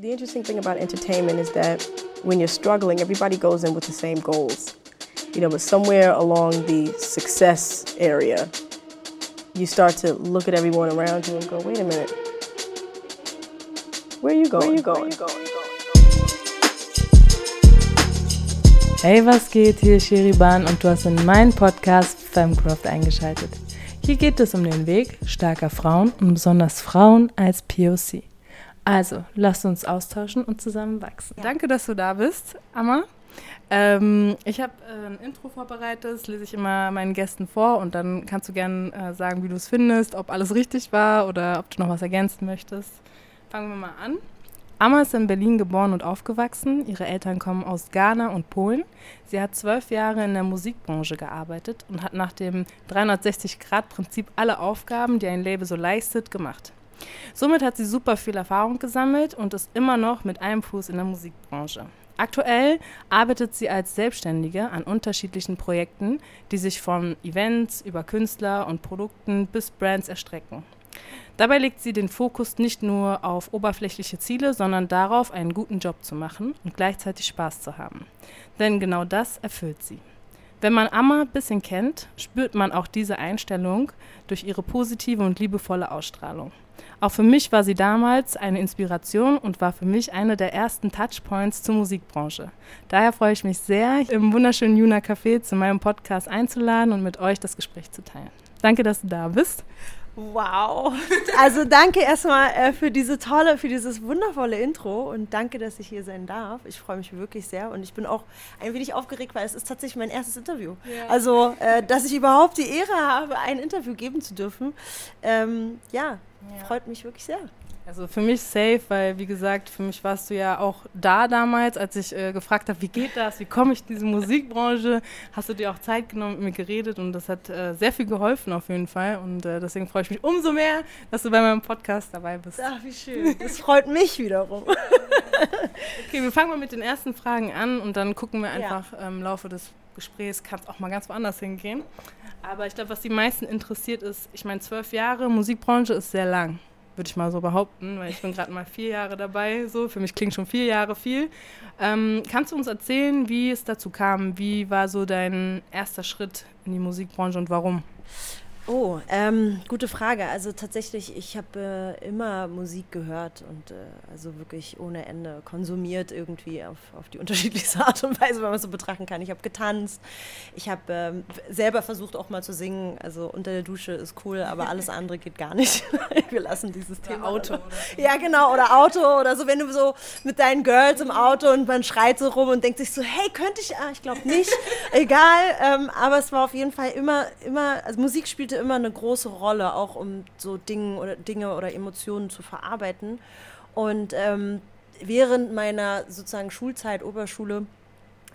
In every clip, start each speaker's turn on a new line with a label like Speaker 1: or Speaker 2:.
Speaker 1: The interesting thing about entertainment is that when you're struggling, everybody goes in with the same goals. You know, but somewhere along the success area, you start to look at everyone around you and go, wait a minute. Where are you going? Where are you going?
Speaker 2: Hey, was geht? Hier ist Sheriban und du hast in meinen Podcast Femcraft eingeschaltet. Hier geht es um den Weg starker Frauen und besonders Frauen als POC. Also, lasst uns austauschen und zusammen wachsen. Ja. Danke, dass du da bist, Amma. Ähm, ich habe äh, ein Intro vorbereitet, das lese ich immer meinen Gästen vor und dann kannst du gerne äh, sagen, wie du es findest, ob alles richtig war oder ob du noch was ergänzen möchtest. Fangen wir mal an. Amma ist in Berlin geboren und aufgewachsen. Ihre Eltern kommen aus Ghana und Polen. Sie hat zwölf Jahre in der Musikbranche gearbeitet und hat nach dem 360-Grad-Prinzip alle Aufgaben, die ein Label so leistet, gemacht. Somit hat sie super viel Erfahrung gesammelt und ist immer noch mit einem Fuß in der Musikbranche. Aktuell arbeitet sie als Selbstständige an unterschiedlichen Projekten, die sich von Events über Künstler und Produkten bis Brands erstrecken. Dabei legt sie den Fokus nicht nur auf oberflächliche Ziele, sondern darauf, einen guten Job zu machen und gleichzeitig Spaß zu haben. Denn genau das erfüllt sie. Wenn man Amma ein bisschen kennt, spürt man auch diese Einstellung durch ihre positive und liebevolle Ausstrahlung. Auch für mich war sie damals eine Inspiration und war für mich eine der ersten Touchpoints zur Musikbranche. Daher freue ich mich sehr, im wunderschönen Juna Café zu meinem Podcast einzuladen und mit euch das Gespräch zu teilen. Danke, dass du da bist.
Speaker 3: Wow. Also danke erstmal äh, für diese tolle, für dieses wundervolle Intro und danke, dass ich hier sein darf. Ich freue mich wirklich sehr und ich bin auch ein wenig aufgeregt, weil es ist tatsächlich mein erstes Interview. Ja. Also, äh, dass ich überhaupt die Ehre habe, ein Interview geben zu dürfen. Ähm, ja, ja, freut mich wirklich sehr.
Speaker 2: Also für mich safe, weil wie gesagt, für mich warst du ja auch da damals, als ich äh, gefragt habe, wie geht das, wie komme ich in diese Musikbranche, hast du dir auch Zeit genommen, mit mir geredet und das hat äh, sehr viel geholfen auf jeden Fall und äh, deswegen freue ich mich umso mehr, dass du bei meinem Podcast dabei bist.
Speaker 3: Ach, wie schön. Das freut mich wiederum.
Speaker 2: okay, wir fangen mal mit den ersten Fragen an und dann gucken wir einfach ja. im Laufe des Gesprächs, kann es auch mal ganz woanders hingehen. Aber ich glaube, was die meisten interessiert ist, ich meine, zwölf Jahre Musikbranche ist sehr lang würde ich mal so behaupten, weil ich bin gerade mal vier Jahre dabei. So, für mich klingt schon vier Jahre viel. Ähm, kannst du uns erzählen, wie es dazu kam? Wie war so dein erster Schritt in die Musikbranche und warum?
Speaker 3: Oh, ähm, gute Frage. Also tatsächlich, ich habe äh, immer Musik gehört und äh, also wirklich ohne Ende konsumiert irgendwie auf, auf die unterschiedlichste Art und Weise, wenn man es so betrachten kann. Ich habe getanzt, ich habe ähm, selber versucht auch mal zu singen. Also unter der Dusche ist cool, aber alles andere geht gar nicht. Wir lassen dieses oder Thema.
Speaker 2: Auto. Oder
Speaker 3: ja, genau, oder Auto oder so, wenn du so mit deinen Girls im Auto und man schreit so rum und denkt sich so, hey, könnte ich, ah, ich glaube nicht, egal. Ähm, aber es war auf jeden Fall immer, immer, also Musik spielte immer eine große Rolle, auch um so Dinge oder, Dinge oder Emotionen zu verarbeiten. Und ähm, während meiner sozusagen Schulzeit, Oberschule,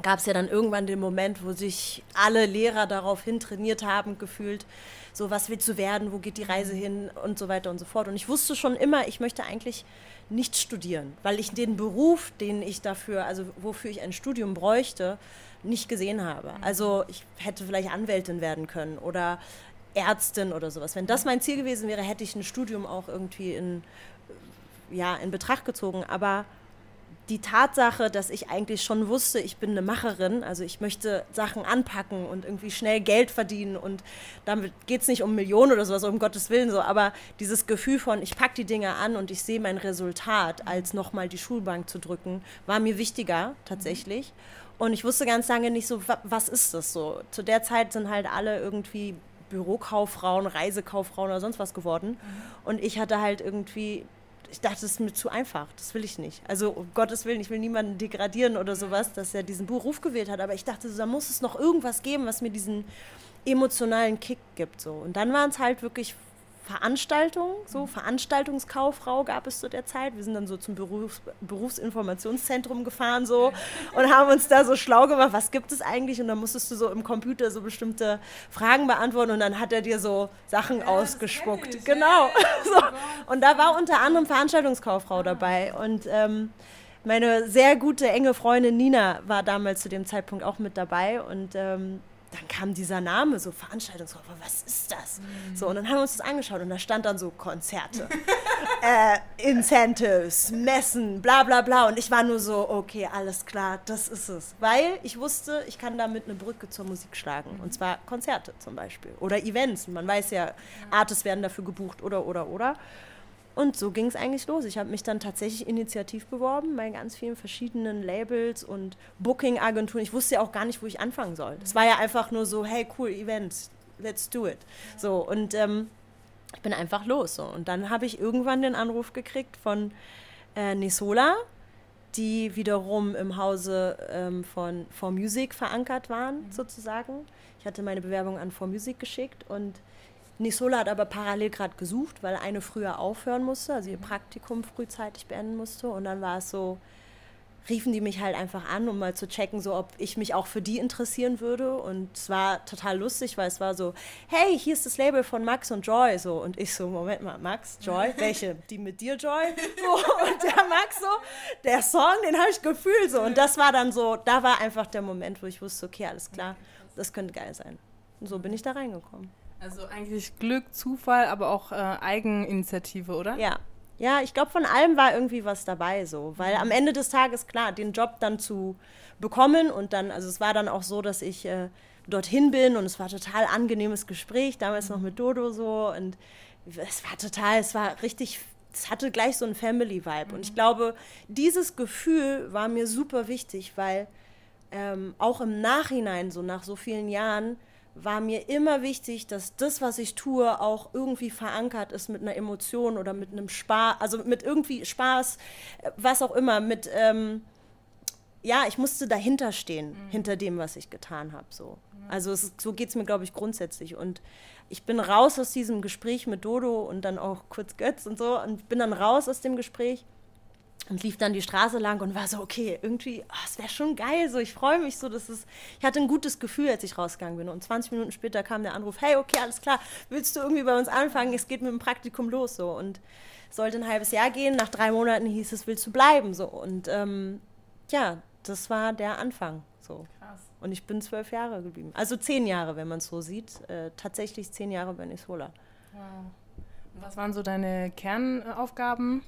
Speaker 3: gab es ja dann irgendwann den Moment, wo sich alle Lehrer darauf hin trainiert haben, gefühlt, so was willst du werden, wo geht die Reise hin und so weiter und so fort. Und ich wusste schon immer, ich möchte eigentlich nicht studieren, weil ich den Beruf, den ich dafür, also wofür ich ein Studium bräuchte, nicht gesehen habe. Also ich hätte vielleicht Anwältin werden können oder Ärztin oder sowas. Wenn das mein Ziel gewesen wäre, hätte ich ein Studium auch irgendwie in, ja, in Betracht gezogen. Aber die Tatsache, dass ich eigentlich schon wusste, ich bin eine Macherin, also ich möchte Sachen anpacken und irgendwie schnell Geld verdienen und damit geht es nicht um Millionen oder sowas, um Gottes Willen so, aber dieses Gefühl von, ich packe die Dinge an und ich sehe mein Resultat, als nochmal die Schulbank zu drücken, war mir wichtiger tatsächlich. Und ich wusste ganz lange nicht so, was ist das so. Zu der Zeit sind halt alle irgendwie Bürokauffrauen, Reisekauffrauen oder sonst was geworden. Und ich hatte halt irgendwie, ich dachte, das ist mir zu einfach, das will ich nicht. Also um Gottes Willen, ich will niemanden degradieren oder sowas, dass er diesen Beruf gewählt hat, aber ich dachte, da muss es noch irgendwas geben, was mir diesen emotionalen Kick gibt. So. Und dann waren es halt wirklich Veranstaltungen, so Veranstaltungskauffrau gab es zu der Zeit. Wir sind dann so zum Berufs Berufsinformationszentrum gefahren so und haben uns da so schlau gemacht, was gibt es eigentlich? Und dann musstest du so im Computer so bestimmte Fragen beantworten und dann hat er dir so Sachen ja, ausgespuckt. Ich, genau. so. Und da war unter anderem Veranstaltungskauffrau dabei und ähm, meine sehr gute, enge Freundin Nina war damals zu dem Zeitpunkt auch mit dabei und ähm, dann kam dieser Name, so Veranstaltungswoche, was ist das? Mhm. So, und dann haben wir uns das angeschaut und da stand dann so Konzerte, äh, Incentives, Messen, bla bla bla. Und ich war nur so, okay, alles klar, das ist es. Weil ich wusste, ich kann damit eine Brücke zur Musik schlagen. Und zwar Konzerte zum Beispiel oder Events. Man weiß ja, Artists werden dafür gebucht oder, oder, oder. Und so ging es eigentlich los. Ich habe mich dann tatsächlich initiativ beworben bei ganz vielen verschiedenen Labels und Booking-Agenturen. Ich wusste ja auch gar nicht, wo ich anfangen soll. Es war ja einfach nur so, hey, cool, Events, let's do it. So, und ähm, ich bin einfach los. So. Und dann habe ich irgendwann den Anruf gekriegt von äh, Nisola, die wiederum im Hause ähm, von For Music verankert waren, mhm. sozusagen. Ich hatte meine Bewerbung an For Music geschickt und Nisola hat aber parallel gerade gesucht, weil eine früher aufhören musste, also ihr Praktikum frühzeitig beenden musste. Und dann war es so, riefen die mich halt einfach an, um mal zu checken, so ob ich mich auch für die interessieren würde. Und es war total lustig, weil es war so, hey, hier ist das Label von Max und Joy. So, und ich so, Moment mal, Max, Joy, welche? Die mit dir, Joy? So, und der Max so, der Song, den habe ich gefühlt so. Und das war dann so, da war einfach der Moment, wo ich wusste, okay, alles klar, das könnte geil sein. Und so bin ich da reingekommen.
Speaker 2: Also eigentlich Glück, Zufall, aber auch äh, Eigeninitiative, oder?
Speaker 3: Ja. Ja, ich glaube, von allem war irgendwie was dabei so. Weil am Ende des Tages, klar, den Job dann zu bekommen und dann, also es war dann auch so, dass ich äh, dorthin bin und es war total angenehmes Gespräch, damals noch mit Dodo so und es war total, es war richtig es hatte gleich so einen Family-Vibe. Mhm. Und ich mhm. glaube, dieses Gefühl war mir super wichtig, weil ähm, auch im Nachhinein, so nach so vielen Jahren, war mir immer wichtig, dass das, was ich tue, auch irgendwie verankert ist mit einer Emotion oder mit einem Spaß, also mit irgendwie Spaß, was auch immer, mit, ähm, ja, ich musste dahinter stehen, mhm. hinter dem, was ich getan habe. So. Mhm. Also es, so geht es mir, glaube ich, grundsätzlich. Und ich bin raus aus diesem Gespräch mit Dodo und dann auch kurz Götz und so und bin dann raus aus dem Gespräch und lief dann die Straße lang und war so, okay, irgendwie, oh, es wäre schon geil, so, ich freue mich so, dass es, ich hatte ein gutes Gefühl, als ich rausgegangen bin. Und 20 Minuten später kam der Anruf, hey, okay, alles klar, willst du irgendwie bei uns anfangen? Es geht mit dem Praktikum los, so. Und sollte ein halbes Jahr gehen, nach drei Monaten hieß es, willst du bleiben, so. Und ähm, ja, das war der Anfang, so. Krass. Und ich bin zwölf Jahre geblieben. Also zehn Jahre, wenn man es so sieht. Äh, tatsächlich zehn Jahre bei Nisola.
Speaker 2: Wow. Was waren so deine Kernaufgaben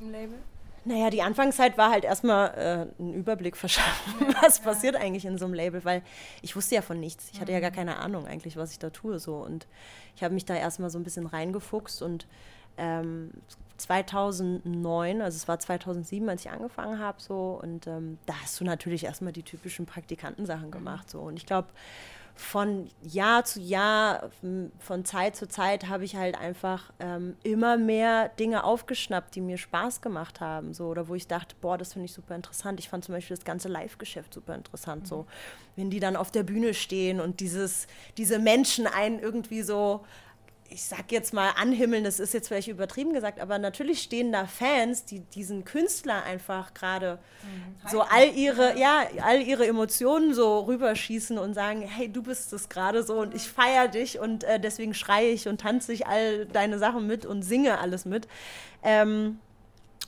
Speaker 2: im Label?
Speaker 3: Naja, die Anfangszeit war halt erstmal äh, einen Überblick verschaffen, was passiert eigentlich in so einem Label, weil ich wusste ja von nichts. Ich hatte ja gar mhm. keine Ahnung eigentlich, was ich da tue. So. Und ich habe mich da erstmal so ein bisschen reingefuchst und ähm, 2009, also es war 2007, als ich angefangen habe, so und ähm, da hast du natürlich erstmal die typischen Praktikantensachen gemacht, so und ich glaube, von Jahr zu Jahr, von Zeit zu Zeit habe ich halt einfach ähm, immer mehr Dinge aufgeschnappt, die mir Spaß gemacht haben. So, oder wo ich dachte, boah, das finde ich super interessant. Ich fand zum Beispiel das ganze Live-Geschäft super interessant. Mhm. So, wenn die dann auf der Bühne stehen und dieses, diese Menschen einen irgendwie so ich sag jetzt mal anhimmeln, das ist jetzt vielleicht übertrieben gesagt, aber natürlich stehen da Fans, die diesen Künstler einfach gerade mhm. so all ihre, ja, all ihre Emotionen so rüberschießen und sagen, hey, du bist es gerade so und ich feiere dich und äh, deswegen schreie ich und tanze ich all deine Sachen mit und singe alles mit. Ähm,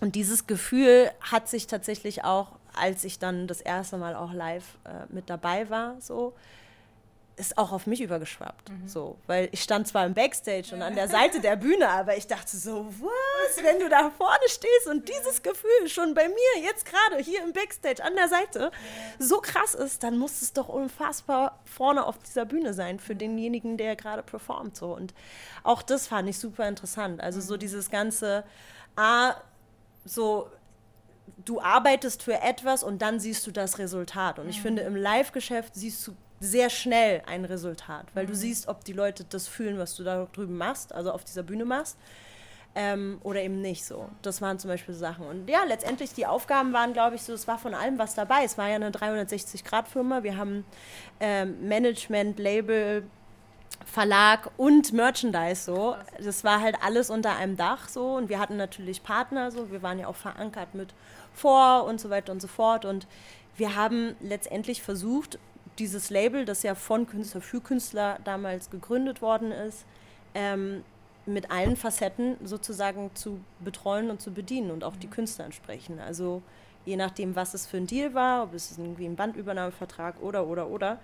Speaker 3: und dieses Gefühl hat sich tatsächlich auch, als ich dann das erste Mal auch live äh, mit dabei war, so ist auch auf mich übergeschwappt. Mhm. So, weil ich stand zwar im Backstage und an der Seite der Bühne, aber ich dachte so, was, wenn du da vorne stehst und dieses Gefühl schon bei mir jetzt gerade hier im Backstage an der Seite so krass ist, dann muss es doch unfassbar vorne auf dieser Bühne sein für denjenigen, der gerade performt. So. Und auch das fand ich super interessant. Also so mhm. dieses ganze, ah, so du arbeitest für etwas und dann siehst du das Resultat. Und ich finde, im Live-Geschäft siehst du sehr schnell ein Resultat, weil mhm. du siehst, ob die Leute das fühlen, was du da drüben machst, also auf dieser Bühne machst. Ähm, oder eben nicht so. Das waren zum Beispiel Sachen. Und ja, letztendlich die Aufgaben waren, glaube ich, so, es war von allem was dabei. Es war ja eine 360-Grad-Firma. Wir haben ähm, Management, Label, Verlag und Merchandise so. Das war halt alles unter einem Dach so. Und wir hatten natürlich Partner so. Wir waren ja auch verankert mit vor und so weiter und so fort. Und wir haben letztendlich versucht, dieses Label, das ja von Künstler für Künstler damals gegründet worden ist, ähm, mit allen Facetten sozusagen zu betreuen und zu bedienen und auch die Künstler entsprechen. Also je nachdem, was es für ein Deal war, ob es irgendwie ein Bandübernahmevertrag oder, oder, oder,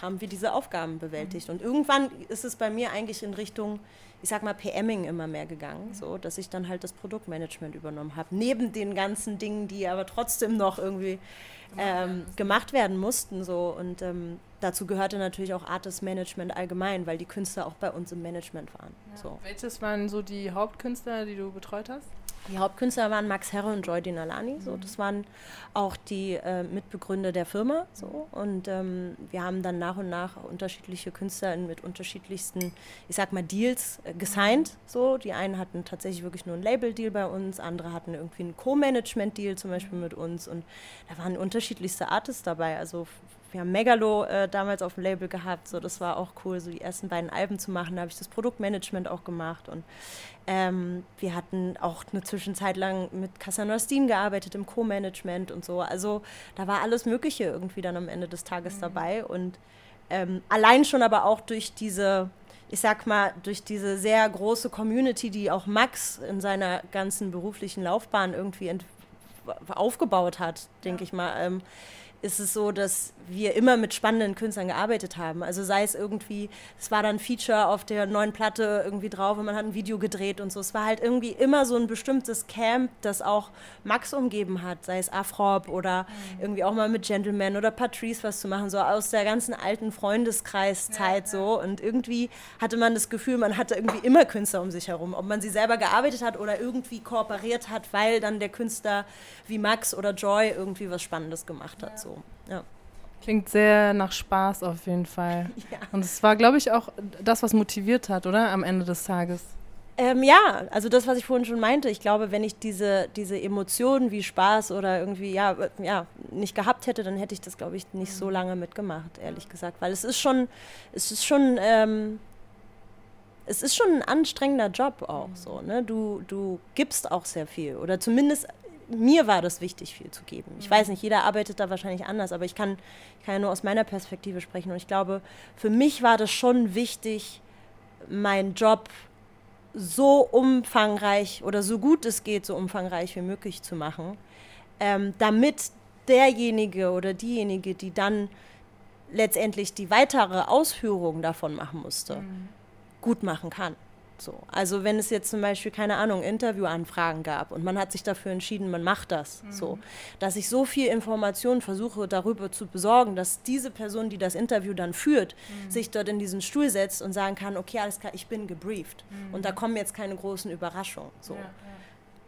Speaker 3: haben wir diese Aufgaben bewältigt. Und irgendwann ist es bei mir eigentlich in Richtung, ich sag mal, PMing immer mehr gegangen, so dass ich dann halt das Produktmanagement übernommen habe. Neben den ganzen Dingen, die aber trotzdem noch irgendwie ähm, gemacht werden mussten. So. Und ähm, dazu gehörte natürlich auch Artist Management allgemein, weil die Künstler auch bei uns im Management waren. Ja. So.
Speaker 2: Welches waren so die Hauptkünstler, die du betreut hast?
Speaker 3: Die Hauptkünstler waren Max Herre und Joy Dinalani. So. Das waren auch die äh, Mitbegründer der Firma. So. Und ähm, wir haben dann nach und nach unterschiedliche Künstler mit unterschiedlichsten, ich sag mal, Deals äh, gesigned. So. Die einen hatten tatsächlich wirklich nur einen Label-Deal bei uns, andere hatten irgendwie einen Co-Management-Deal zum Beispiel mit uns. Und da waren unterschiedlichste Artists dabei. Also wir haben Megalo äh, damals auf dem Label gehabt, so das war auch cool, so die ersten beiden Alben zu machen. Da habe ich das Produktmanagement auch gemacht und ähm, wir hatten auch eine Zwischenzeit lang mit Cassandra Steen gearbeitet im Co-Management und so. Also da war alles Mögliche irgendwie dann am Ende des Tages mhm. dabei und ähm, allein schon aber auch durch diese ich sag mal, durch diese sehr große Community, die auch Max in seiner ganzen beruflichen Laufbahn irgendwie aufgebaut hat, denke ja. ich mal, ähm, ist es so, dass wir immer mit spannenden Künstlern gearbeitet haben. Also sei es irgendwie, es war dann Feature auf der neuen Platte irgendwie drauf und man hat ein Video gedreht und so. Es war halt irgendwie immer so ein bestimmtes Camp, das auch Max umgeben hat, sei es Afrop oder mhm. irgendwie auch mal mit Gentleman oder Patrice was zu machen, so aus der ganzen alten Freundeskreiszeit ja, so. Und irgendwie hatte man das Gefühl, man hatte irgendwie immer Künstler um sich herum, ob man sie selber gearbeitet hat oder irgendwie kooperiert hat, weil dann der Künstler wie Max oder Joy irgendwie was Spannendes gemacht hat. Ja. So. Ja.
Speaker 2: Klingt sehr nach Spaß auf jeden Fall. Ja. Und es war, glaube ich, auch das, was motiviert hat, oder? Am Ende des Tages.
Speaker 3: Ähm, ja, also das, was ich vorhin schon meinte, ich glaube, wenn ich diese, diese Emotionen wie Spaß oder irgendwie, ja, ja, nicht gehabt hätte, dann hätte ich das, glaube ich, nicht so mhm. lange mitgemacht, ehrlich gesagt. Weil es ist schon, es ist schon, ähm, es ist schon ein anstrengender Job auch mhm. so, ne? Du, du gibst auch sehr viel. Oder zumindest mir war das wichtig, viel zu geben. Ich weiß nicht, jeder arbeitet da wahrscheinlich anders, aber ich kann, ich kann ja nur aus meiner Perspektive sprechen. Und ich glaube, für mich war das schon wichtig, meinen Job so umfangreich oder so gut es geht, so umfangreich wie möglich zu machen, ähm, damit derjenige oder diejenige, die dann letztendlich die weitere Ausführung davon machen musste, mhm. gut machen kann. So. Also wenn es jetzt zum Beispiel, keine Ahnung, Interviewanfragen gab und man hat sich dafür entschieden, man macht das, mhm. so, dass ich so viel Informationen versuche darüber zu besorgen, dass diese Person, die das Interview dann führt, mhm. sich dort in diesen Stuhl setzt und sagen kann, okay, alles klar, ich bin gebrieft. Mhm. Und da kommen jetzt keine großen Überraschungen. So. Ja, ja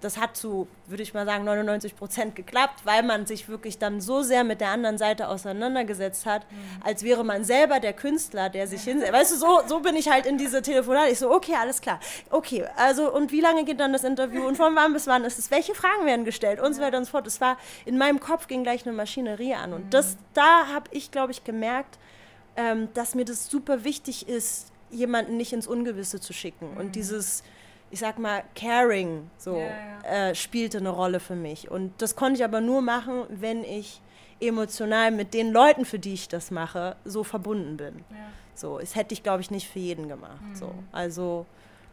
Speaker 3: das hat zu, würde ich mal sagen, 99 Prozent geklappt, weil man sich wirklich dann so sehr mit der anderen Seite auseinandergesetzt hat, mhm. als wäre man selber der Künstler, der sich hinsetzt. Weißt du, so, so bin ich halt in diese Telefonate. Ich so, okay, alles klar. Okay, also und wie lange geht dann das Interview und von wann bis wann ist es? Welche Fragen werden gestellt und so weiter und so fort. Es war, in meinem Kopf ging gleich eine Maschinerie an. Und das, mhm. da habe ich, glaube ich, gemerkt, ähm, dass mir das super wichtig ist, jemanden nicht ins Ungewisse zu schicken. Und mhm. dieses ich sag mal, Caring so ja, ja. Äh, spielte eine Rolle für mich. Und das konnte ich aber nur machen, wenn ich emotional mit den Leuten, für die ich das mache, so verbunden bin. Ja. So, das hätte ich, glaube ich, nicht für jeden gemacht. Mhm. So, also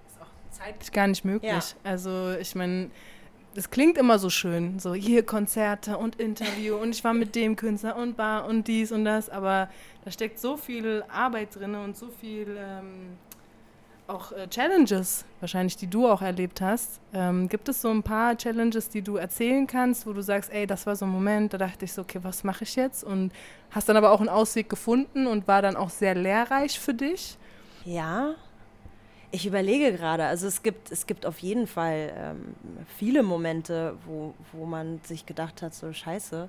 Speaker 2: das ist auch zeitlich gar nicht möglich. Also ich meine, es klingt immer so schön, so hier Konzerte und Interview und ich war mit dem Künstler und Bar und dies und das, aber da steckt so viel Arbeit drin und so viel ähm, auch äh, Challenges, wahrscheinlich, die du auch erlebt hast. Ähm, gibt es so ein paar Challenges, die du erzählen kannst, wo du sagst, ey, das war so ein Moment, da dachte ich so, okay, was mache ich jetzt? Und hast dann aber auch einen Ausweg gefunden und war dann auch sehr lehrreich für dich?
Speaker 3: Ja, ich überlege gerade, also es gibt, es gibt auf jeden Fall ähm, viele Momente, wo, wo man sich gedacht hat, so scheiße,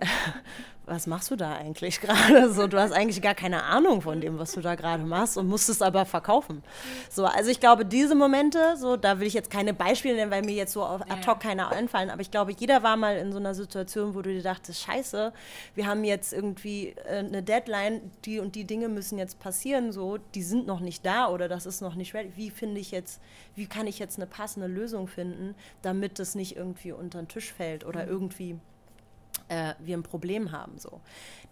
Speaker 3: was machst du da eigentlich gerade? So, du hast eigentlich gar keine Ahnung von dem, was du da gerade machst und musst es aber verkaufen. So, also ich glaube, diese Momente, so, da will ich jetzt keine Beispiele nennen, weil mir jetzt so auf ad hoc keine einfallen, aber ich glaube, jeder war mal in so einer Situation, wo du dir dachtest, scheiße, wir haben jetzt irgendwie äh, eine Deadline, die und die Dinge müssen jetzt passieren, so, die sind noch nicht da oder das ist noch nicht ready. Wie finde ich jetzt, wie kann ich jetzt eine passende Lösung finden, damit das nicht irgendwie unter den Tisch fällt oder mhm. irgendwie äh, wir ein Problem haben. So.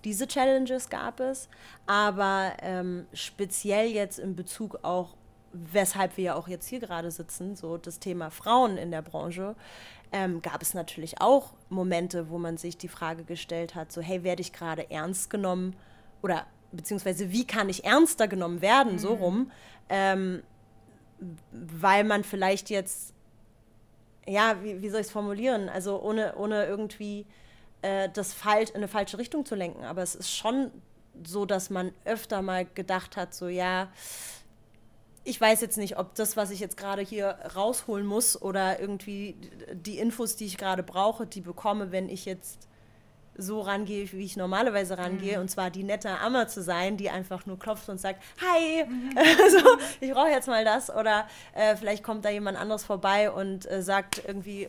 Speaker 3: Diese Challenges gab es, aber ähm, speziell jetzt in Bezug auch, weshalb wir ja auch jetzt hier gerade sitzen, so das Thema Frauen in der Branche, ähm, gab es natürlich auch Momente, wo man sich die Frage gestellt hat, so hey, werde ich gerade ernst genommen oder beziehungsweise wie kann ich ernster genommen werden, mhm. so rum, ähm, weil man vielleicht jetzt, ja, wie, wie soll ich es formulieren, also ohne, ohne irgendwie äh, das falsch, in eine falsche Richtung zu lenken, aber es ist schon so, dass man öfter mal gedacht hat, so ja, ich weiß jetzt nicht, ob das, was ich jetzt gerade hier rausholen muss oder irgendwie die Infos, die ich gerade brauche, die bekomme, wenn ich jetzt so rangehe, wie ich normalerweise rangehe, mhm. und zwar die nette Amma zu sein, die einfach nur klopft und sagt, hi, mhm. so, ich brauche jetzt mal das. Oder äh, vielleicht kommt da jemand anderes vorbei und äh, sagt irgendwie,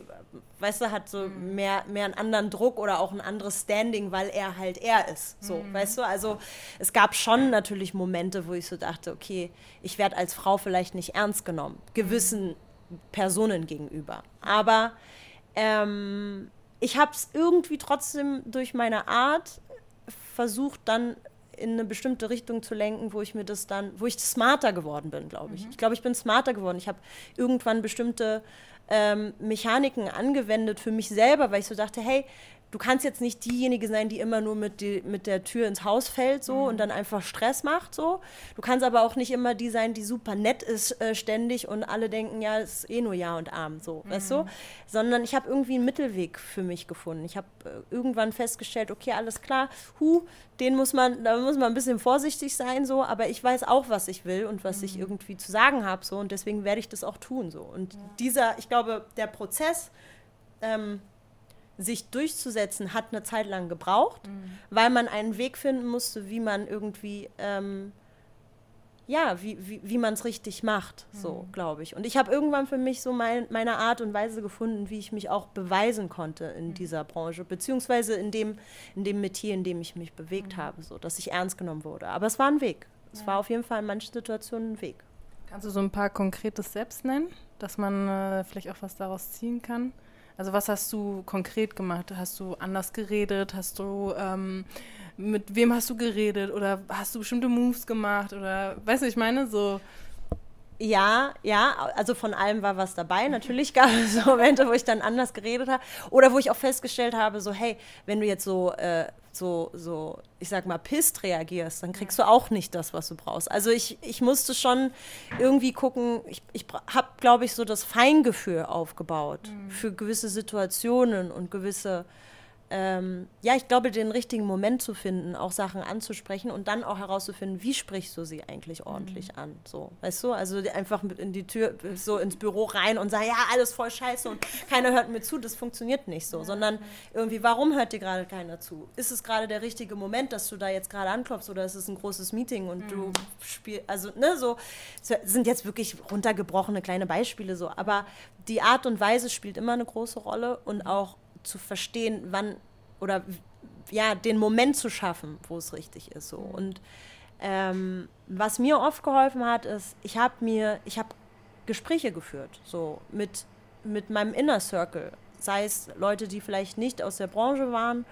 Speaker 3: weißt du, hat so mhm. mehr, mehr einen anderen Druck oder auch ein anderes Standing, weil er halt er ist. So, mhm. weißt du? Also es gab schon natürlich Momente, wo ich so dachte, okay, ich werde als Frau vielleicht nicht ernst genommen, gewissen Personen gegenüber. Aber ähm, ich habe es irgendwie trotzdem durch meine Art versucht, dann in eine bestimmte Richtung zu lenken, wo ich mir das dann, wo ich smarter geworden bin, glaube ich. Mhm. Ich glaube, ich bin smarter geworden. Ich habe irgendwann bestimmte ähm, Mechaniken angewendet für mich selber, weil ich so dachte, hey, du kannst jetzt nicht diejenige sein, die immer nur mit, die, mit der Tür ins Haus fällt so mhm. und dann einfach Stress macht so. Du kannst aber auch nicht immer die sein, die super nett ist äh, ständig und alle denken, ja, es ist eh nur Ja und Arm so, mhm. weißt du? Sondern ich habe irgendwie einen Mittelweg für mich gefunden. Ich habe äh, irgendwann festgestellt, okay, alles klar, hu, den muss man, da muss man ein bisschen vorsichtig sein so, aber ich weiß auch, was ich will und was mhm. ich irgendwie zu sagen habe so und deswegen werde ich das auch tun so. Und ja. dieser, ich glaube, der Prozess ähm, sich durchzusetzen, hat eine Zeit lang gebraucht, mhm. weil man einen Weg finden musste, wie man irgendwie, ähm, ja, wie, wie, wie man es richtig macht, mhm. so glaube ich. Und ich habe irgendwann für mich so mein, meine Art und Weise gefunden, wie ich mich auch beweisen konnte in mhm. dieser Branche, beziehungsweise in dem, in dem Metier, in dem ich mich bewegt mhm. habe, so, dass ich ernst genommen wurde. Aber es war ein Weg. Es ja. war auf jeden Fall in manchen Situationen ein Weg.
Speaker 2: Kannst du so ein paar konkrete Steps nennen, dass man äh, vielleicht auch was daraus ziehen kann? Also was hast du konkret gemacht? Hast du anders geredet? Hast du ähm, mit wem hast du geredet? Oder hast du bestimmte Moves gemacht? Oder weißt du, ich meine so.
Speaker 3: Ja, ja, also von allem war was dabei. Natürlich gab es Momente, wo ich dann anders geredet habe oder wo ich auch festgestellt habe, so hey, wenn du jetzt so äh, so, so, ich sag mal, pisst reagierst, dann kriegst du auch nicht das, was du brauchst. Also ich, ich musste schon irgendwie gucken, ich, ich habe, glaube ich, so das Feingefühl aufgebaut mhm. für gewisse Situationen und gewisse ähm, ja, ich glaube, den richtigen Moment zu finden, auch Sachen anzusprechen und dann auch herauszufinden, wie sprichst du sie eigentlich ordentlich mhm. an. So, weißt du? Also einfach in die Tür, so ins Büro rein und sagen, ja, alles voll scheiße und keiner hört mir zu, das funktioniert nicht so. Ja. Sondern irgendwie, warum hört dir gerade keiner zu? Ist es gerade der richtige Moment, dass du da jetzt gerade anklopfst oder ist es ein großes Meeting und mhm. du spielst, also, ne, so, sind jetzt wirklich runtergebrochene kleine Beispiele so, aber die Art und Weise spielt immer eine große Rolle und auch zu verstehen, wann oder ja, den Moment zu schaffen, wo es richtig ist. So. Und ähm, was mir oft geholfen hat, ist, ich habe mir, ich habe Gespräche geführt, so mit, mit meinem Inner Circle, sei es Leute, die vielleicht nicht aus der Branche waren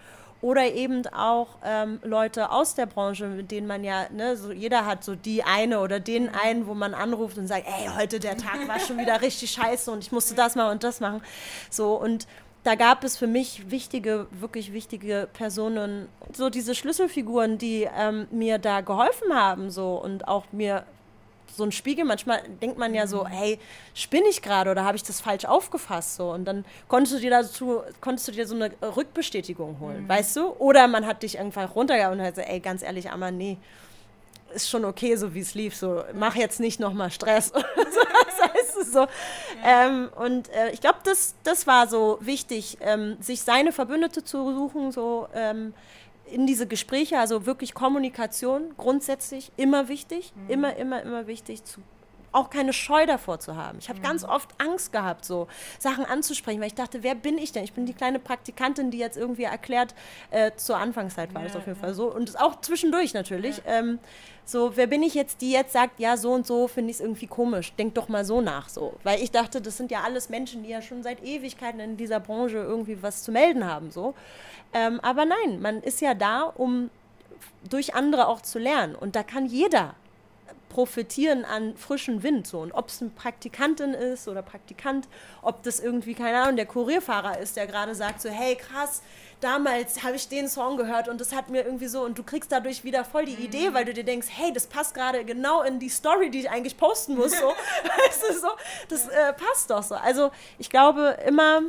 Speaker 3: oder eben auch ähm, Leute aus der Branche, mit denen man ja, ne, so jeder hat so die eine oder den einen, wo man anruft und sagt, ey, heute der Tag war schon wieder richtig scheiße und ich musste das machen und das machen. So und da gab es für mich wichtige, wirklich wichtige Personen, so diese Schlüsselfiguren, die ähm, mir da geholfen haben, so und auch mir so ein Spiegel. Manchmal denkt man ja so, mhm. hey, spinne ich gerade oder habe ich das falsch aufgefasst so und dann konntest du dir dazu, konntest du dir so eine Rückbestätigung holen, mhm. weißt du? Oder man hat dich einfach runtergehauen und hat gesagt, ey, ganz ehrlich, aber nee, ist schon okay, so wie es lief. So, mach jetzt nicht nochmal Stress. das heißt so. Ja. Ähm, und äh, ich glaube, das, das war so wichtig, ähm, sich seine Verbündete zu suchen, so ähm, in diese Gespräche, also wirklich Kommunikation grundsätzlich immer wichtig, mhm. immer, immer, immer wichtig zu auch keine Scheu davor zu haben. Ich habe mhm. ganz oft Angst gehabt, so Sachen anzusprechen, weil ich dachte, wer bin ich denn? Ich bin die kleine Praktikantin, die jetzt irgendwie erklärt, äh, zur Anfangszeit war ja, das auf jeden ja. Fall so und auch zwischendurch natürlich. Ja. Ähm, so, wer bin ich jetzt, die jetzt sagt, ja, so und so finde ich es irgendwie komisch, denk doch mal so nach, so. Weil ich dachte, das sind ja alles Menschen, die ja schon seit Ewigkeiten in dieser Branche irgendwie was zu melden haben, so. Ähm, aber nein, man ist ja da, um durch andere auch zu lernen und da kann jeder profitieren an frischen Wind. So. Und ob es eine Praktikantin ist oder Praktikant, ob das irgendwie, keine Ahnung, der Kurierfahrer ist, der gerade sagt so, hey krass, damals habe ich den Song gehört und das hat mir irgendwie so, und du kriegst dadurch wieder voll die Idee, weil du dir denkst, hey, das passt gerade genau in die Story, die ich eigentlich posten muss. So. weißt du, so, das äh, passt doch so. Also ich glaube, immer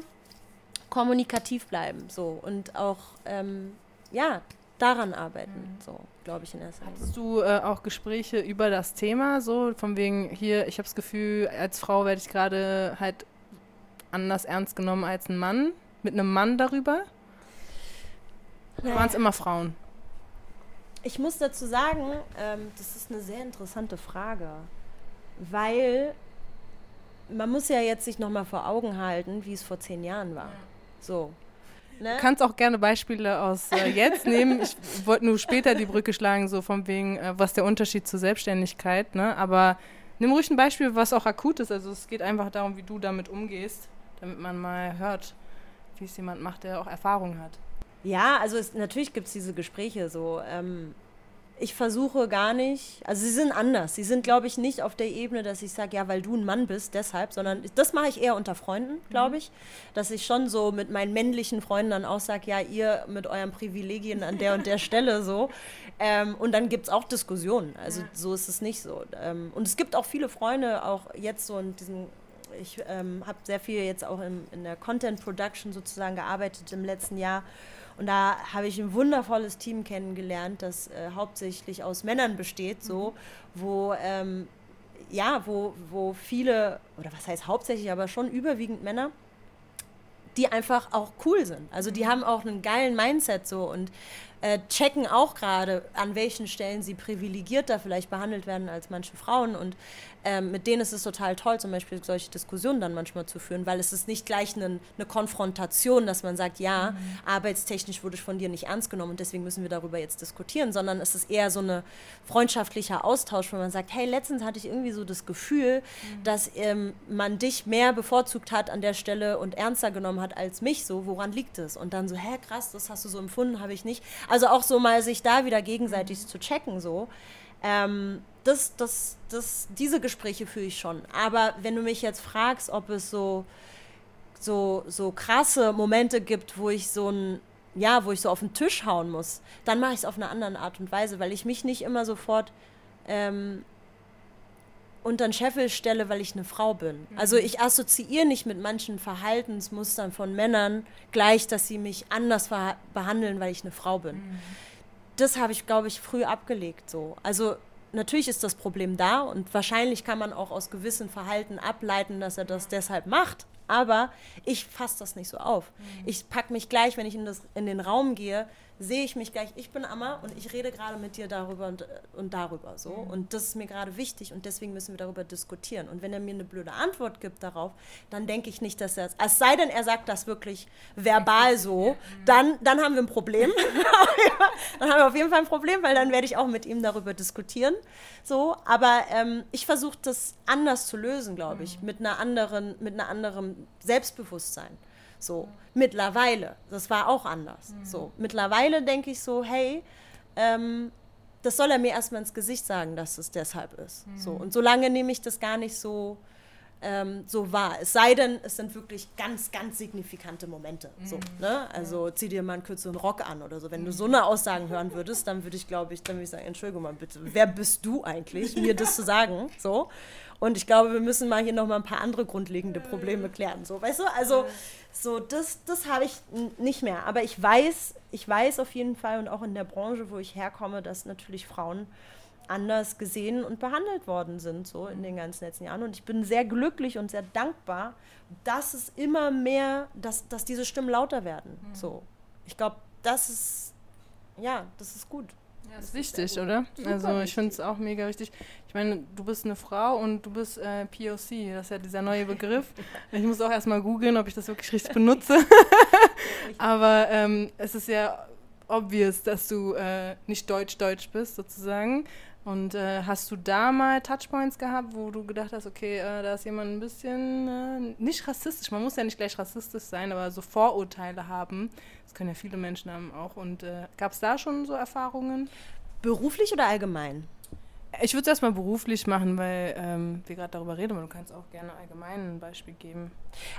Speaker 3: kommunikativ bleiben so und auch, ähm, ja, daran arbeiten, so glaube ich in erster Linie.
Speaker 2: Hast du äh, auch Gespräche über das Thema, so von wegen hier, ich habe das Gefühl, als Frau werde ich gerade halt anders ernst genommen als ein Mann, mit einem Mann darüber? Oder waren es immer Frauen?
Speaker 3: Ich muss dazu sagen, ähm, das ist eine sehr interessante Frage, weil man muss ja jetzt sich nochmal vor Augen halten, wie es vor zehn Jahren war. So. Ne?
Speaker 2: Du kannst auch gerne Beispiele aus äh, jetzt nehmen. Ich wollte nur später die Brücke schlagen, so von wegen, äh, was der Unterschied zur Selbstständigkeit, ne? Aber nimm ruhig ein Beispiel, was auch akut ist. Also es geht einfach darum, wie du damit umgehst, damit man mal hört, wie es jemand macht, der auch Erfahrung hat.
Speaker 3: Ja, also es, natürlich gibt es diese Gespräche so. Ähm, ich versuche gar nicht, also sie sind anders. Sie sind, glaube ich, nicht auf der Ebene, dass ich sage, ja, weil du ein Mann bist, deshalb, sondern das mache ich eher unter Freunden, glaube mhm. ich. Dass ich schon so mit meinen männlichen Freunden dann auch sage, ja, ihr mit euren Privilegien an der und der Stelle so. Ähm, und dann gibt es auch Diskussionen. Also ja. so ist es nicht so. Ähm, und es gibt auch viele Freunde, auch jetzt so in diesem ich ähm, habe sehr viel jetzt auch in, in der Content Production sozusagen gearbeitet im letzten Jahr. Und da habe ich ein wundervolles Team kennengelernt, das äh, hauptsächlich aus Männern besteht, so, mhm. wo ähm, ja, wo, wo viele, oder was heißt hauptsächlich, aber schon überwiegend Männer, die einfach auch cool sind. Also die mhm. haben auch einen geilen Mindset so und äh, checken auch gerade, an welchen Stellen sie privilegierter vielleicht behandelt werden als manche Frauen. Und ähm, mit denen ist es total toll, zum Beispiel solche Diskussionen dann manchmal zu führen, weil es ist nicht gleich eine, eine Konfrontation, dass man sagt, ja, mhm. arbeitstechnisch wurde ich von dir nicht ernst genommen und deswegen müssen wir darüber jetzt diskutieren, sondern es ist eher so ein freundschaftlicher Austausch, wo man sagt, hey, letztens hatte ich irgendwie so das Gefühl, mhm. dass ähm, man dich mehr bevorzugt hat an der Stelle und ernster genommen hat als mich, so, woran liegt es? Und dann so, hä, krass, das hast du so empfunden, habe ich nicht. Also auch so mal sich da wieder gegenseitig mhm. zu checken, so. Ähm, das, das, das, diese Gespräche führe ich schon. Aber wenn du mich jetzt fragst, ob es so, so, so krasse Momente gibt, wo ich so ein, ja, wo ich so auf den Tisch hauen muss, dann mache ich es auf eine andere Art und Weise, weil ich mich nicht immer sofort ähm, unter den Scheffel stelle, weil ich eine Frau bin. Mhm. Also ich assoziiere nicht mit manchen Verhaltensmustern von Männern gleich, dass sie mich anders behandeln, weil ich eine Frau bin. Mhm. Das habe ich, glaube ich, früh abgelegt so. Also natürlich ist das Problem da und wahrscheinlich kann man auch aus gewissen Verhalten ableiten, dass er das deshalb macht. Aber ich fasse das nicht so auf. Mhm. Ich packe mich gleich, wenn ich in, das, in den Raum gehe, sehe ich mich gleich, ich bin Amma und ich rede gerade mit dir darüber und, und darüber so. Mhm. Und das ist mir gerade wichtig und deswegen müssen wir darüber diskutieren. Und wenn er mir eine blöde Antwort gibt darauf, dann denke ich nicht, dass er es, es sei denn, er sagt das wirklich verbal so, mhm. dann, dann haben wir ein Problem. dann haben wir auf jeden Fall ein Problem, weil dann werde ich auch mit ihm darüber diskutieren. So, aber ähm, ich versuche das anders zu lösen, glaube ich, mhm. mit einer anderen, mit einer anderen Selbstbewusstsein. So, mittlerweile, das war auch anders. Mhm. So, mittlerweile denke ich so, hey, ähm, das soll er mir erstmal ins Gesicht sagen, dass es deshalb ist. Mhm. So, und solange nehme ich das gar nicht so, ähm, so wahr. Es sei denn, es sind wirklich ganz, ganz signifikante Momente. Mhm. So, ne? Also zieh dir mal einen kürzeren Rock an oder so. Wenn du so eine Aussagen hören würdest, dann würde ich, glaube ich, dann würde ich sagen, Entschuldigung mal bitte, wer bist du eigentlich, mir das zu sagen? So. Und ich glaube, wir müssen mal hier noch mal ein paar andere grundlegende Probleme klären. So, weißt du? Also, so, das, das habe ich nicht mehr. Aber ich weiß, ich weiß auf jeden Fall und auch in der Branche, wo ich herkomme, dass natürlich Frauen anders gesehen und behandelt worden sind, so in den ganzen letzten Jahren. Und ich bin sehr glücklich und sehr dankbar, dass es immer mehr, dass, dass diese Stimmen lauter werden. Mhm. So. Ich glaube, das ist, ja, das ist gut.
Speaker 2: Ja, das ist wichtig, oder? Super also ich finde es auch mega wichtig. Ich meine, du bist eine Frau und du bist äh, POC, das ist ja dieser neue Begriff. ich muss auch erstmal googeln, ob ich das wirklich richtig benutze. Aber ähm, es ist ja obvious, dass du äh, nicht deutsch-deutsch bist, sozusagen. Und äh, hast du da mal Touchpoints gehabt, wo du gedacht hast, okay, äh, da ist jemand ein bisschen äh, nicht rassistisch, man muss ja nicht gleich rassistisch sein, aber so Vorurteile haben. Das können ja viele Menschen haben auch. Und äh, gab es da schon so Erfahrungen?
Speaker 3: Beruflich oder allgemein?
Speaker 2: Ich würde es erstmal beruflich machen, weil ähm, wir gerade darüber reden, aber du kannst auch gerne allgemein ein Beispiel geben.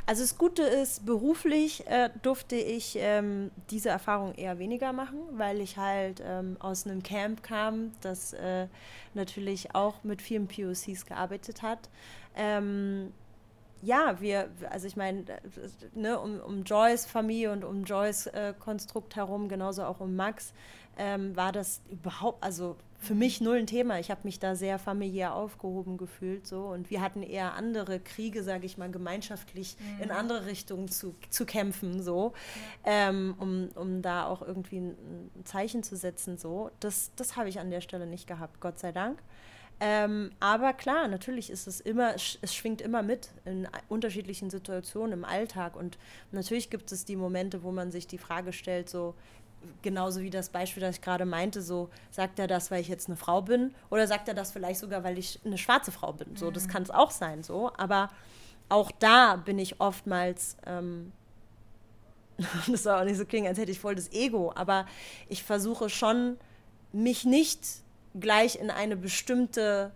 Speaker 3: Also das Gute ist, beruflich äh, durfte ich ähm, diese Erfahrung eher weniger machen, weil ich halt ähm, aus einem Camp kam, das äh, natürlich auch mit vielen POCs gearbeitet hat. Ähm, ja, wir, also ich meine, ne, um, um Joys Familie und um Joys äh, Konstrukt herum, genauso auch um Max, ähm, war das überhaupt, also für mich null ein Thema. Ich habe mich da sehr familiär aufgehoben gefühlt so und wir hatten eher andere Kriege, sage ich mal, gemeinschaftlich mhm. in andere Richtungen zu, zu kämpfen so, ja. ähm, um, um da auch irgendwie ein, ein Zeichen zu setzen so. Das, das habe ich an der Stelle nicht gehabt, Gott sei Dank. Ähm, aber klar, natürlich ist es immer, es schwingt immer mit in unterschiedlichen Situationen im Alltag. Und natürlich gibt es die Momente, wo man sich die Frage stellt, so genauso wie das Beispiel, das ich gerade meinte, so sagt er das, weil ich jetzt eine Frau bin, oder sagt er das vielleicht sogar, weil ich eine schwarze Frau bin. So, das mhm. kann es auch sein, so. Aber auch da bin ich oftmals ähm, das soll auch nicht so klingen, als hätte ich voll das Ego, aber ich versuche schon, mich nicht gleich in eine bestimmte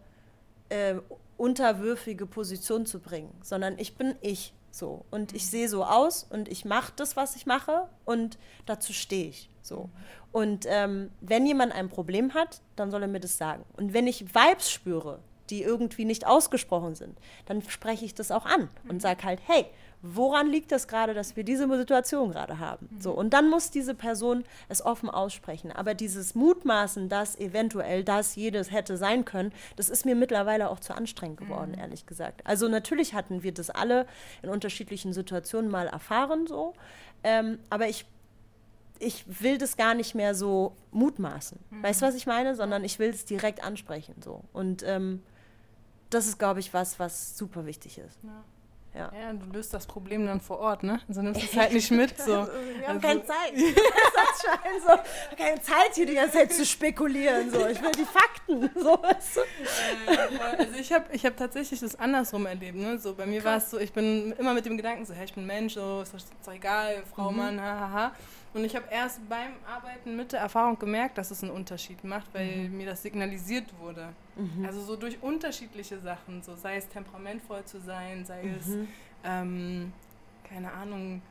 Speaker 3: äh, unterwürfige Position zu bringen, sondern ich bin ich so. Und ich sehe so aus und ich mache das, was ich mache und dazu stehe ich. So. Und ähm, wenn jemand ein Problem hat, dann soll er mir das sagen. Und wenn ich Vibes spüre, die irgendwie nicht ausgesprochen sind, dann spreche ich das auch an und sage halt, hey, woran liegt das gerade, dass wir diese Situation gerade haben? Mhm. So, und dann muss diese Person es offen aussprechen. Aber dieses Mutmaßen, dass eventuell das jedes hätte sein können, das ist mir mittlerweile auch zu anstrengend geworden, mhm. ehrlich gesagt. Also natürlich hatten wir das alle in unterschiedlichen Situationen mal erfahren, so. Ähm, aber ich ich will das gar nicht mehr so mutmaßen. Mhm. Weißt du, was ich meine? Sondern ich will es direkt ansprechen. So. Und ähm, das ist, glaube ich, was, was super wichtig ist. Ja.
Speaker 2: Ja. ja, du löst das Problem dann vor Ort, ne? Also nimmst es halt nicht mit. So.
Speaker 3: Wir haben also, keine Zeit. Das so, keine Zeit, hier die ganze Zeit zu spekulieren. So. Ich will die Fakten. So, du?
Speaker 2: äh, also ich habe ich hab tatsächlich das andersrum erlebt. Ne? So, bei mir war es so, ich bin immer mit dem Gedanken so, hey, ich bin Mensch, so, ist doch egal, Frau, mhm. Mann, hahaha. Ha, ha. Und ich habe erst beim Arbeiten mit der Erfahrung gemerkt, dass es einen Unterschied macht, weil mhm. mir das signalisiert wurde. Mhm. Also so durch unterschiedliche Sachen, so sei es temperamentvoll zu sein, sei mhm. es, ähm, keine Ahnung,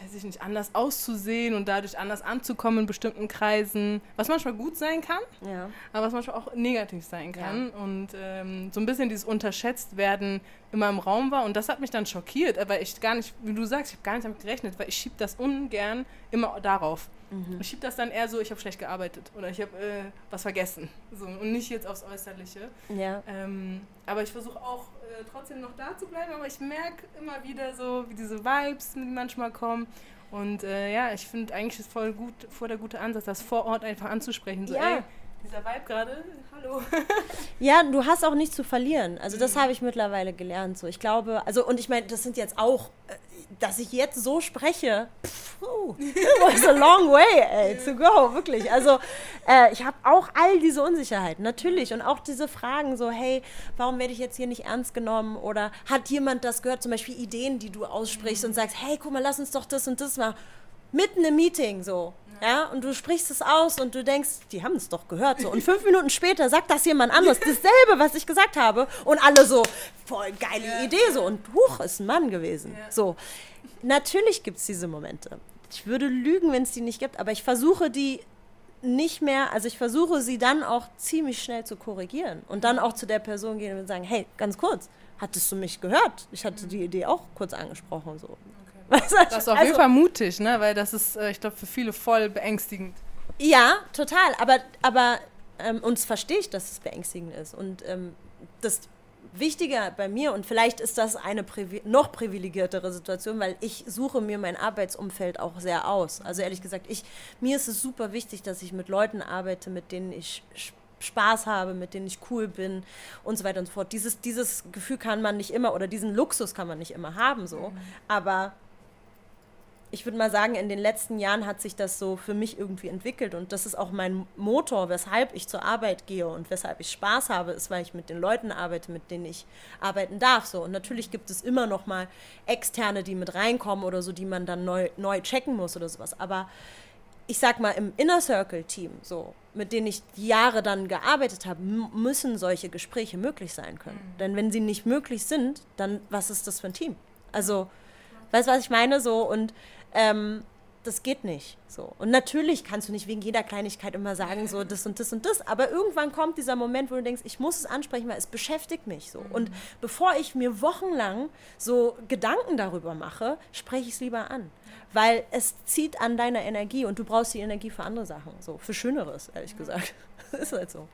Speaker 2: weiß ich nicht, anders auszusehen und dadurch anders anzukommen in bestimmten Kreisen, was manchmal gut sein kann, ja. aber was manchmal auch negativ sein kann. Ja. Und ähm, so ein bisschen dieses Unterschätztwerden immer im Raum war und das hat mich dann schockiert, weil ich gar nicht, wie du sagst, ich habe gar nicht damit gerechnet, weil ich schiebe das ungern immer darauf. Mhm. Ich schiebe das dann eher so, ich habe schlecht gearbeitet oder ich habe äh, was vergessen so, und nicht jetzt aufs Äußerliche. Ja. Ähm, aber ich versuche auch äh, trotzdem noch da zu bleiben, aber ich merke immer wieder so, wie diese Vibes die manchmal kommen. Und äh, ja, ich finde eigentlich ist voll gut, voll der gute Ansatz, das vor Ort einfach anzusprechen. So, ja. ey, dieser Vibe gerade, hallo.
Speaker 3: ja, du hast auch nichts zu verlieren. Also das mhm. habe ich mittlerweile gelernt. So, ich glaube, also und ich meine, das sind jetzt auch, äh, dass ich jetzt so spreche. Puh, was a long way, ey, to go, wirklich. Also äh, ich habe auch all diese Unsicherheiten, natürlich. Und auch diese Fragen so, hey, warum werde ich jetzt hier nicht ernst genommen? Oder hat jemand das gehört? Zum Beispiel Ideen, die du aussprichst und sagst, hey, guck mal, lass uns doch das und das machen mitten im Meeting so. Ja, und du sprichst es aus und du denkst, die haben es doch gehört so. Und fünf Minuten später sagt das jemand anderes, dasselbe, was ich gesagt habe. Und alle so, voll geile ja. Idee so. Und huch, ist ein Mann gewesen. Ja. So, natürlich gibt es diese Momente. Ich würde lügen, wenn es die nicht gibt, aber ich versuche die nicht mehr, also ich versuche sie dann auch ziemlich schnell zu korrigieren und dann auch zu der Person gehen und sagen, hey, ganz kurz, hattest du mich gehört? Ich hatte die Idee auch kurz angesprochen so.
Speaker 2: Das ist auf also, jeden Fall mutig, ne? weil das ist, äh, ich glaube, für viele voll beängstigend.
Speaker 3: Ja, total. Aber, aber ähm, uns verstehe ich, dass es beängstigend ist. Und ähm, das Wichtige bei mir, und vielleicht ist das eine privi noch privilegiertere Situation, weil ich suche mir mein Arbeitsumfeld auch sehr aus. Also ehrlich gesagt, ich, mir ist es super wichtig, dass ich mit Leuten arbeite, mit denen ich Spaß habe, mit denen ich cool bin und so weiter und so fort. Dieses, dieses Gefühl kann man nicht immer oder diesen Luxus kann man nicht immer haben so. Mhm. Aber ich würde mal sagen, in den letzten Jahren hat sich das so für mich irgendwie entwickelt und das ist auch mein Motor, weshalb ich zur Arbeit gehe und weshalb ich Spaß habe, ist, weil ich mit den Leuten arbeite, mit denen ich arbeiten darf. So. Und natürlich gibt es immer noch mal Externe, die mit reinkommen oder so, die man dann neu, neu checken muss oder sowas. Aber ich sag mal, im Inner Circle Team, so, mit denen ich Jahre dann gearbeitet habe, müssen solche Gespräche möglich sein können. Mhm. Denn wenn sie nicht möglich sind, dann was ist das für ein Team? Also, weißt du, was ich meine? So, und ähm, das geht nicht. So. Und natürlich kannst du nicht wegen jeder Kleinigkeit immer sagen, so das und das und das, aber irgendwann kommt dieser Moment, wo du denkst, ich muss es ansprechen, weil es beschäftigt mich so. Und mhm. bevor ich mir wochenlang so Gedanken darüber mache, spreche ich es lieber an. Weil es zieht an deiner Energie und du brauchst die Energie für andere Sachen, so für Schöneres, ehrlich gesagt. Das ist halt so.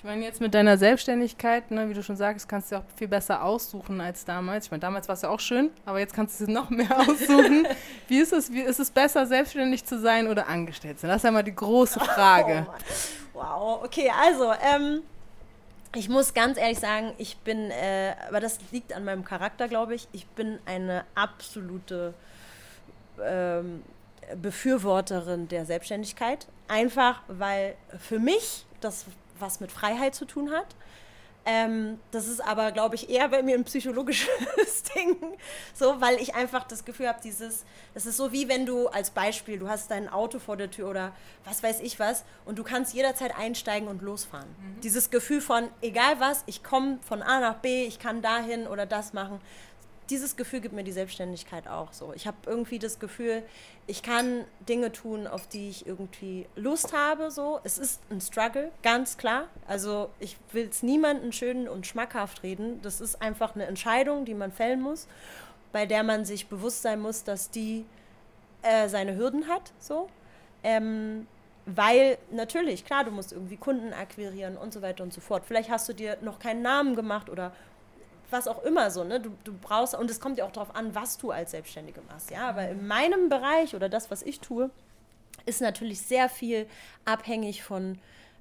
Speaker 2: Ich meine, jetzt mit deiner Selbstständigkeit, ne, wie du schon sagst, kannst du auch viel besser aussuchen als damals. Ich meine, damals war es ja auch schön, aber jetzt kannst du es noch mehr aussuchen. wie ist es? Wie ist es besser, selbstständig zu sein oder angestellt zu sein? Das ist ja mal die große Frage.
Speaker 3: Oh, wow, okay, also, ähm, ich muss ganz ehrlich sagen, ich bin, äh, aber das liegt an meinem Charakter, glaube ich, ich bin eine absolute ähm, Befürworterin der Selbstständigkeit. Einfach, weil für mich das was mit Freiheit zu tun hat. Ähm, das ist aber, glaube ich, eher bei mir ein psychologisches Ding. So, weil ich einfach das Gefühl habe, dieses, das ist so wie wenn du als Beispiel, du hast dein Auto vor der Tür oder was weiß ich was und du kannst jederzeit einsteigen und losfahren. Mhm. Dieses Gefühl von, egal was, ich komme von A nach B, ich kann dahin oder das machen dieses Gefühl gibt mir die Selbstständigkeit auch so. Ich habe irgendwie das Gefühl, ich kann Dinge tun, auf die ich irgendwie Lust habe. So. Es ist ein Struggle, ganz klar. Also ich will es niemandem schön und schmackhaft reden. Das ist einfach eine Entscheidung, die man fällen muss, bei der man sich bewusst sein muss, dass die äh, seine Hürden hat. So. Ähm, weil natürlich, klar, du musst irgendwie Kunden akquirieren und so weiter und so fort. Vielleicht hast du dir noch keinen Namen gemacht oder was auch immer so, ne? Du, du brauchst, und es kommt ja auch darauf an, was du als Selbstständige machst, ja. Aber in meinem Bereich oder das, was ich tue, ist natürlich sehr viel abhängig von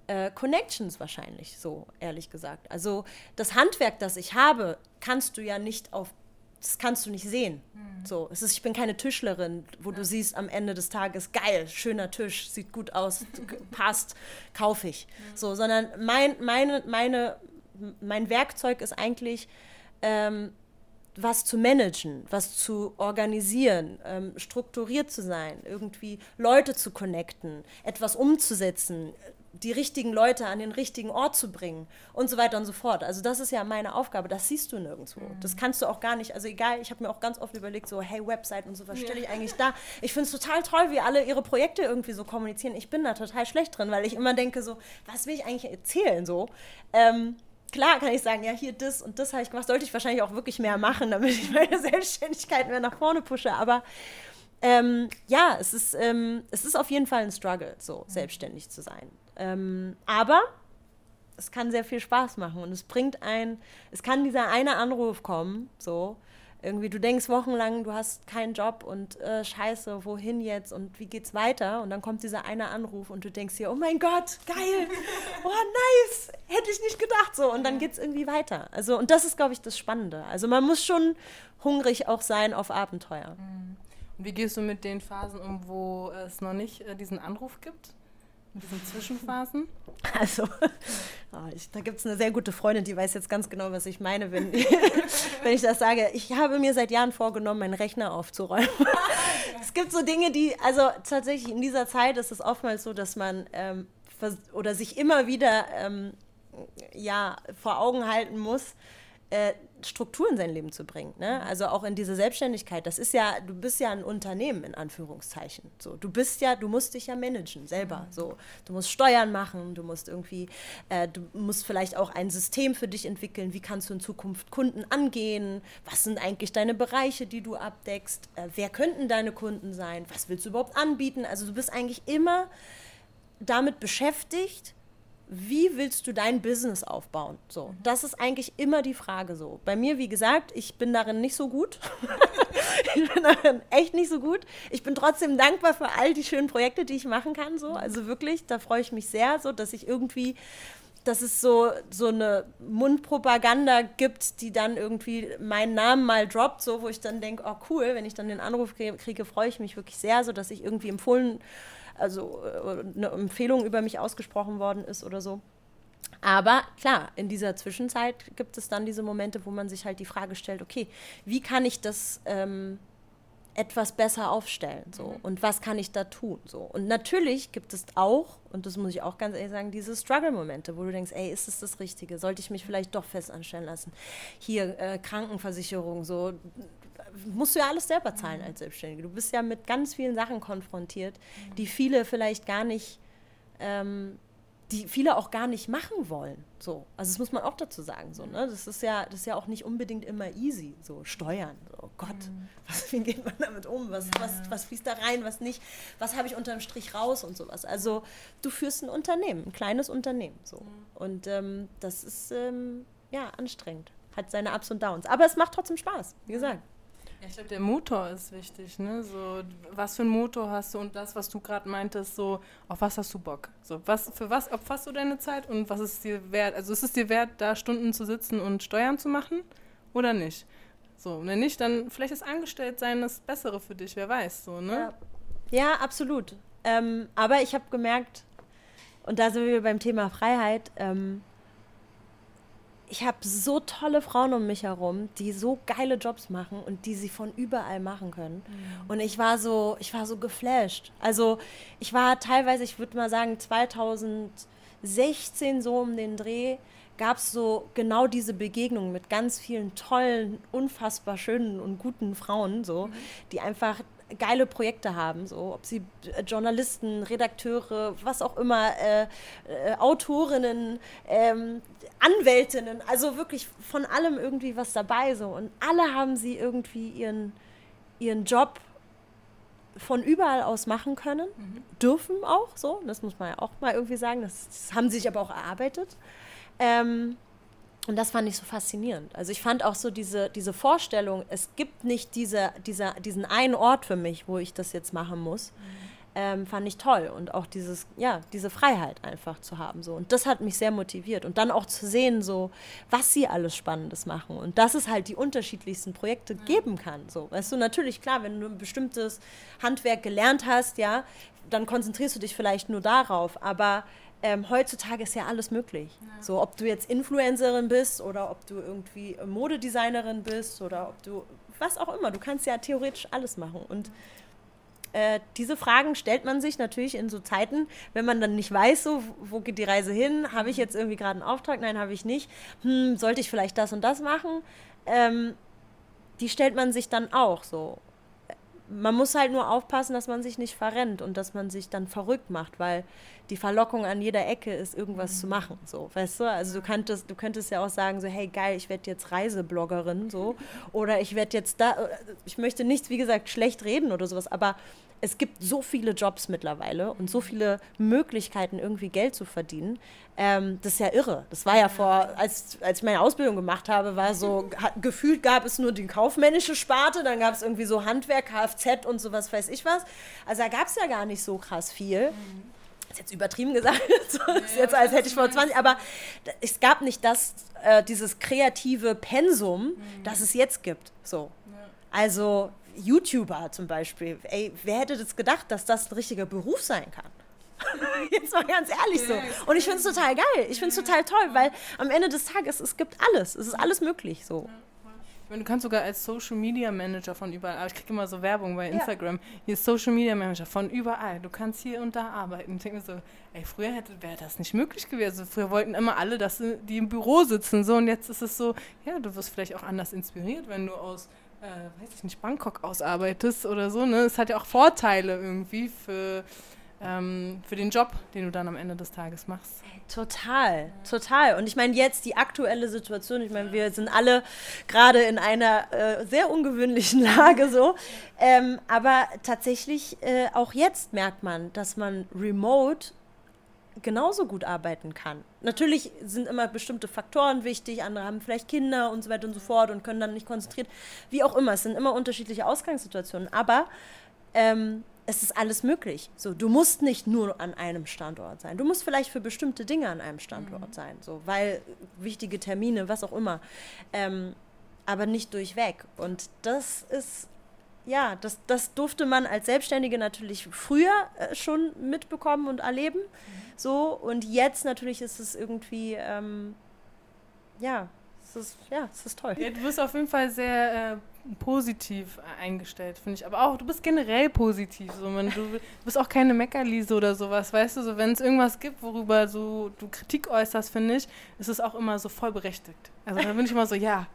Speaker 3: äh, Connections wahrscheinlich, so ehrlich gesagt. Also das Handwerk, das ich habe, kannst du ja nicht auf das kannst du nicht sehen. Mhm. So, es ist, ich bin keine Tischlerin, wo ja. du siehst am Ende des Tages, geil, schöner Tisch, sieht gut aus, passt, kaufe ich. Mhm. So, sondern mein, meine, meine, mein Werkzeug ist eigentlich ähm, was zu managen, was zu organisieren, ähm, strukturiert zu sein, irgendwie Leute zu connecten, etwas umzusetzen, die richtigen Leute an den richtigen Ort zu bringen und so weiter und so fort. Also das ist ja meine Aufgabe, das siehst du nirgendwo. Mhm. Das kannst du auch gar nicht, also egal, ich habe mir auch ganz oft überlegt, so hey, Website und so, was stelle ich eigentlich da? Ich finde es total toll, wie alle ihre Projekte irgendwie so kommunizieren. Ich bin da total schlecht drin, weil ich immer denke so, was will ich eigentlich erzählen so? Ähm, klar kann ich sagen, ja, hier das und das habe ich gemacht, sollte ich wahrscheinlich auch wirklich mehr machen, damit ich meine Selbstständigkeit mehr nach vorne pushe. Aber ähm, ja, es ist, ähm, es ist auf jeden Fall ein Struggle, so mhm. selbstständig zu sein. Ähm, aber es kann sehr viel Spaß machen und es bringt ein, es kann dieser eine Anruf kommen, so, irgendwie, du denkst wochenlang, du hast keinen Job und äh, scheiße, wohin jetzt und wie geht's weiter? Und dann kommt dieser eine Anruf und du denkst dir, oh mein Gott, geil, oh nice, hätte ich nicht gedacht so. Und dann geht's irgendwie weiter. Also, und das ist, glaube ich, das Spannende. Also man muss schon hungrig auch sein auf Abenteuer.
Speaker 2: Mhm. Und wie gehst du mit den Phasen um, wo es noch nicht äh, diesen Anruf gibt? In diesen Zwischenphasen?
Speaker 3: Also, oh, ich, da gibt es eine sehr gute Freundin, die weiß jetzt ganz genau, was ich meine, wenn, wenn ich das sage. Ich habe mir seit Jahren vorgenommen, meinen Rechner aufzuräumen. es gibt so Dinge, die, also tatsächlich in dieser Zeit ist es oftmals so, dass man ähm, oder sich immer wieder ähm, ja, vor Augen halten muss, äh, Struktur in sein Leben zu bringen. Ne? Also auch in diese Selbstständigkeit. Das ist ja, du bist ja ein Unternehmen in Anführungszeichen. So, du bist ja, du musst dich ja managen selber. Mhm. So, du musst Steuern machen, du musst irgendwie, äh, du musst vielleicht auch ein System für dich entwickeln. Wie kannst du in Zukunft Kunden angehen? Was sind eigentlich deine Bereiche, die du abdeckst? Äh, wer könnten deine Kunden sein? Was willst du überhaupt anbieten? Also du bist eigentlich immer damit beschäftigt, wie willst du dein Business aufbauen? So, das ist eigentlich immer die Frage so. Bei mir, wie gesagt, ich bin darin nicht so gut. ich bin darin echt nicht so gut. Ich bin trotzdem dankbar für all die schönen Projekte, die ich machen kann. So, also wirklich, da freue ich mich sehr, so, dass ich irgendwie dass es so, so eine Mundpropaganda gibt, die dann irgendwie meinen Namen mal droppt, so wo ich dann denke, oh cool, wenn ich dann den Anruf kriege, kriege freue ich mich wirklich sehr, so dass ich irgendwie empfohlen also äh, eine Empfehlung über mich ausgesprochen worden ist oder so. Aber klar, in dieser Zwischenzeit gibt es dann diese Momente, wo man sich halt die Frage stellt, okay, wie kann ich das ähm, etwas besser aufstellen? So? Und was kann ich da tun? So? Und natürlich gibt es auch, und das muss ich auch ganz ehrlich sagen, diese Struggle-Momente, wo du denkst, ey, ist es das Richtige? Sollte ich mich vielleicht doch fest anstellen lassen? Hier, äh, Krankenversicherung, so musst du ja alles selber zahlen als Selbstständige. Du bist ja mit ganz vielen Sachen konfrontiert, die viele vielleicht gar nicht ähm, die viele auch gar nicht machen wollen. So. Also das muss man auch dazu sagen. So, ne? Das ist ja, das ist ja auch nicht unbedingt immer easy. So Steuern. So, oh Gott, mhm. was, wie geht man damit um? Was, ja. was, was fließt da rein, was nicht? Was habe ich unterm Strich raus und sowas? Also du führst ein Unternehmen, ein kleines Unternehmen. So. Mhm. Und ähm, das ist ähm, ja anstrengend. Hat seine Ups und Downs. Aber es macht trotzdem Spaß, wie gesagt.
Speaker 2: Ja, ich glaube, der Motor ist wichtig, ne? So, was für einen Motor hast du und das, was du gerade meintest, so, auf was hast du Bock? So, was, für was opferst du deine Zeit und was ist dir wert? Also ist es dir wert, da Stunden zu sitzen und Steuern zu machen oder nicht? So, wenn nicht, dann vielleicht ist Angestelltsein das Bessere für dich, wer weiß, so, ne?
Speaker 3: Ja, ja absolut. Ähm, aber ich habe gemerkt, und da sind wir beim Thema Freiheit, ähm, ich habe so tolle Frauen um mich herum, die so geile Jobs machen und die sie von überall machen können. Mhm. Und ich war so, ich war so geflasht. Also ich war teilweise, ich würde mal sagen, 2016 so um den Dreh gab es so genau diese Begegnung mit ganz vielen tollen, unfassbar schönen und guten Frauen, so, mhm. die einfach geile Projekte haben, so. Ob sie äh, Journalisten, Redakteure, was auch immer, äh, äh, Autorinnen, ähm, Anwältinnen, also wirklich von allem irgendwie was dabei so. Und alle haben sie irgendwie ihren ihren Job von überall aus machen können, mhm. dürfen auch so, das muss man ja auch mal irgendwie sagen, das, das haben sie sich aber auch erarbeitet. Ähm, und das fand ich so faszinierend. Also ich fand auch so diese, diese Vorstellung, es gibt nicht diese, diese, diesen einen Ort für mich, wo ich das jetzt machen muss, mhm. ähm, fand ich toll. Und auch dieses, ja, diese Freiheit einfach zu haben. So. Und das hat mich sehr motiviert. Und dann auch zu sehen, so, was sie alles Spannendes machen. Und dass es halt die unterschiedlichsten Projekte mhm. geben kann. So. Weißt du, natürlich, klar, wenn du ein bestimmtes Handwerk gelernt hast, ja, dann konzentrierst du dich vielleicht nur darauf. Aber ähm, heutzutage ist ja alles möglich. Ja. So, ob du jetzt Influencerin bist oder ob du irgendwie Modedesignerin bist oder ob du was auch immer. Du kannst ja theoretisch alles machen. Und äh, diese Fragen stellt man sich natürlich in so Zeiten, wenn man dann nicht weiß, so, wo geht die Reise hin? Habe ich jetzt irgendwie gerade einen Auftrag? Nein, habe ich nicht. Hm, sollte ich vielleicht das und das machen? Ähm, die stellt man sich dann auch so man muss halt nur aufpassen, dass man sich nicht verrennt und dass man sich dann verrückt macht, weil die Verlockung an jeder Ecke ist, irgendwas mhm. zu machen. So, weißt du? Also du könntest, du könntest ja auch sagen, so, hey geil, ich werde jetzt Reisebloggerin, so, oder ich werde jetzt da, ich möchte nichts, wie gesagt, schlecht reden oder sowas, aber es gibt so viele Jobs mittlerweile und so viele Möglichkeiten, irgendwie Geld zu verdienen. Ähm, das ist ja irre. Das war ja vor, als, als ich meine Ausbildung gemacht habe, war so, hat, gefühlt gab es nur die kaufmännische Sparte, dann gab es irgendwie so Handwerk, Kfz und sowas, weiß ich was. Also da gab es ja gar nicht so krass viel. Mhm. Das ist jetzt übertrieben gesagt, so ist jetzt als hätte ich vor 20, aber es gab nicht das, äh, dieses kreative Pensum, mhm. das es jetzt gibt. So. Also YouTuber zum Beispiel. Ey, wer hätte das gedacht, dass das ein richtiger Beruf sein kann? Jetzt mal ganz ehrlich so. Und ich finde es total geil. Ich finde es total toll, weil am Ende des Tages, es gibt alles. Es ist alles möglich so.
Speaker 2: Du kannst sogar als Social Media Manager von überall, ich kriege immer so Werbung bei Instagram, ja. hier ist Social Media Manager von überall. Du kannst hier und da arbeiten. Ich denke mir so, ey, früher wäre das nicht möglich gewesen. Früher wollten immer alle, dass die im Büro sitzen. So, und jetzt ist es so, ja, du wirst vielleicht auch anders inspiriert, wenn du aus äh, weiß ich nicht, Bangkok ausarbeitest oder so. Ne? Es hat ja auch Vorteile irgendwie für, ähm, für den Job, den du dann am Ende des Tages machst.
Speaker 3: Total, total. Und ich meine, jetzt die aktuelle Situation, ich meine, wir sind alle gerade in einer äh, sehr ungewöhnlichen Lage so. Ähm, aber tatsächlich, äh, auch jetzt merkt man, dass man remote genauso gut arbeiten kann. Natürlich sind immer bestimmte Faktoren wichtig, andere haben vielleicht Kinder und so weiter und so fort und können dann nicht konzentriert. Wie auch immer, es sind immer unterschiedliche Ausgangssituationen, aber ähm, es ist alles möglich. So, du musst nicht nur an einem Standort sein. Du musst vielleicht für bestimmte Dinge an einem Standort mhm. sein, so, weil wichtige Termine, was auch immer. Ähm, aber nicht durchweg. Und das ist ja, das, das durfte man als Selbstständige natürlich früher äh, schon mitbekommen und erleben. Mhm. So, und jetzt natürlich ist es irgendwie, ähm, ja, es ist, ja, es ist toll.
Speaker 2: Ja, du bist auf jeden Fall sehr äh, positiv eingestellt, finde ich. Aber auch, du bist generell positiv. So, man, du, du bist auch keine Meckerliese oder sowas, weißt du? So, wenn es irgendwas gibt, worüber so, du Kritik äußerst, finde ich, ist es auch immer so voll berechtigt. Also da bin ich immer so, ja,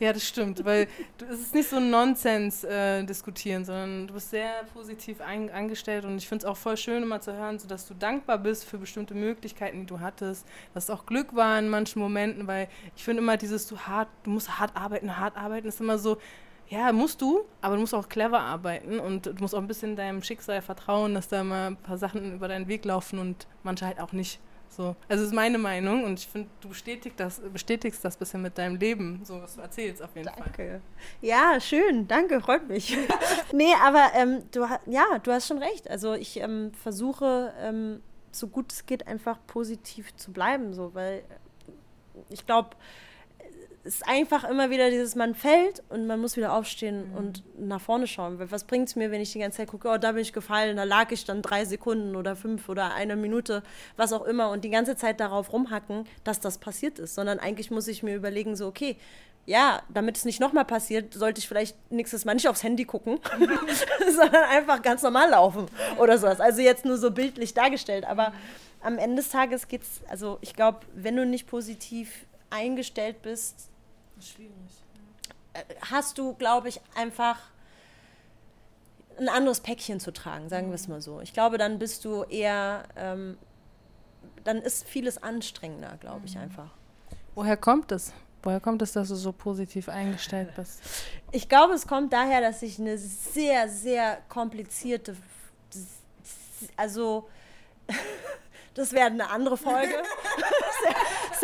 Speaker 2: ja, das stimmt, weil es ist nicht so ein Nonsens äh, diskutieren, sondern du bist sehr positiv ein, angestellt und ich finde es auch voll schön, immer zu hören, so dass du dankbar bist für bestimmte Möglichkeiten, die du hattest, dass es auch Glück war in manchen Momenten, weil ich finde immer dieses, du hart, du musst hart arbeiten, hart arbeiten, ist immer so, ja, musst du, aber du musst auch clever arbeiten und du musst auch ein bisschen deinem Schicksal vertrauen, dass da mal ein paar Sachen über deinen Weg laufen und manche halt auch nicht. So. Also das ist meine Meinung und ich finde, du bestätigst das, bestätigst das bisschen mit deinem Leben, so was du erzählst auf jeden
Speaker 3: danke.
Speaker 2: Fall.
Speaker 3: Danke. Ja, schön, danke, freut mich. nee, aber ähm, du, ja, du hast schon recht. Also ich ähm, versuche, ähm, so gut es geht, einfach positiv zu bleiben, so, weil ich glaube, es ist einfach immer wieder dieses, man fällt und man muss wieder aufstehen mhm. und nach vorne schauen. Was bringt es mir, wenn ich die ganze Zeit gucke, oh, da bin ich gefallen, da lag ich dann drei Sekunden oder fünf oder eine Minute, was auch immer und die ganze Zeit darauf rumhacken, dass das passiert ist, sondern eigentlich muss ich mir überlegen, so, okay, ja, damit es nicht nochmal passiert, sollte ich vielleicht nächstes Mal nicht aufs Handy gucken, sondern einfach ganz normal laufen oder sowas. Also jetzt nur so bildlich dargestellt, aber am Ende des Tages geht es, also ich glaube, wenn du nicht positiv eingestellt bist, schwierig. Äh, hast du, glaube ich, einfach ein anderes Päckchen zu tragen, sagen wir es mal so. Ich glaube, dann bist du eher, ähm, dann ist vieles anstrengender, glaube ich mhm. einfach.
Speaker 2: Woher kommt es? Woher kommt es, dass du so positiv eingestellt bist?
Speaker 3: Ich glaube, es kommt daher, dass ich eine sehr, sehr komplizierte, also das wäre eine andere Folge.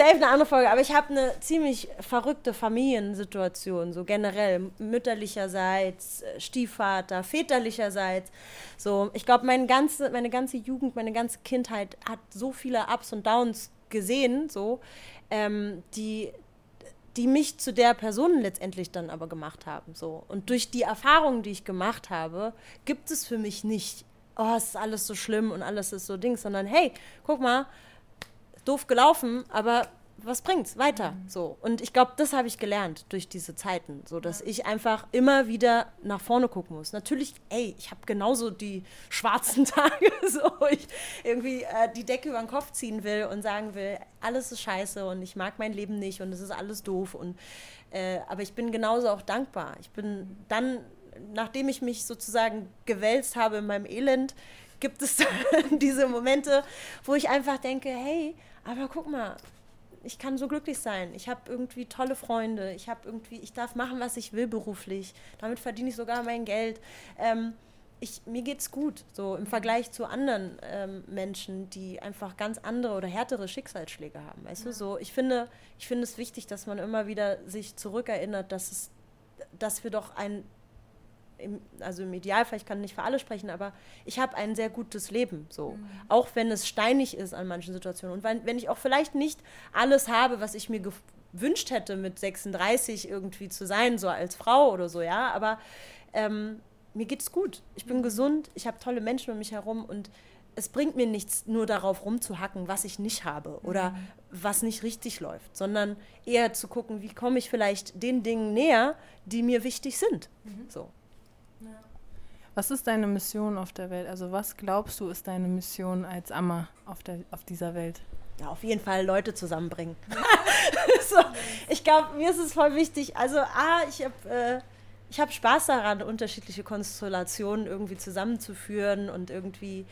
Speaker 3: Safe eine andere Folge. Aber ich habe eine ziemlich verrückte Familiensituation, so generell. Mütterlicherseits, äh, Stiefvater, väterlicherseits. So, ich glaube, meine ganze, meine ganze Jugend, meine ganze Kindheit hat so viele Ups und Downs gesehen, so, ähm, die, die mich zu der Person letztendlich dann aber gemacht haben. So. Und durch die Erfahrungen, die ich gemacht habe, gibt es für mich nicht oh, es ist alles so schlimm und alles ist so Ding, sondern hey, guck mal, doof gelaufen, aber was bringt's? Weiter. Mhm. So. Und ich glaube, das habe ich gelernt durch diese Zeiten. So, dass ja. ich einfach immer wieder nach vorne gucken muss. Natürlich, ey, ich habe genauso die schwarzen Tage, so ich irgendwie äh, die Decke über den Kopf ziehen will und sagen will, alles ist scheiße und ich mag mein Leben nicht und es ist alles doof. Und äh, aber ich bin genauso auch dankbar. Ich bin dann nachdem ich mich sozusagen gewälzt habe in meinem Elend, gibt es diese Momente, wo ich einfach denke, hey, aber guck mal, ich kann so glücklich sein. Ich habe irgendwie tolle Freunde. Ich habe irgendwie, ich darf machen, was ich will beruflich. Damit verdiene ich sogar mein Geld. Ähm, ich, mir geht's gut, so im Vergleich zu anderen ähm, Menschen, die einfach ganz andere oder härtere Schicksalsschläge haben. Weißt ja. du, so ich finde, ich finde es wichtig, dass man immer wieder sich zurückerinnert, dass es, dass wir doch ein im, also im Idealfall, ich kann nicht für alle sprechen, aber ich habe ein sehr gutes Leben, so. Mhm. Auch wenn es steinig ist an manchen Situationen. Und wenn, wenn ich auch vielleicht nicht alles habe, was ich mir gewünscht hätte, mit 36 irgendwie zu sein, so als Frau oder so, ja, aber ähm, mir geht es gut. Ich bin mhm. gesund, ich habe tolle Menschen um mich herum und es bringt mir nichts, nur darauf rumzuhacken, was ich nicht habe oder mhm. was nicht richtig läuft, sondern eher zu gucken, wie komme ich vielleicht den Dingen näher, die mir wichtig sind. Mhm. So.
Speaker 2: Was ist deine Mission auf der Welt? Also was glaubst du ist deine Mission als Amma auf, der, auf dieser Welt?
Speaker 3: Ja, auf jeden Fall Leute zusammenbringen. so, ich glaube, mir ist es voll wichtig. Also, A, ich habe äh, hab Spaß daran, unterschiedliche Konstellationen irgendwie zusammenzuführen und irgendwie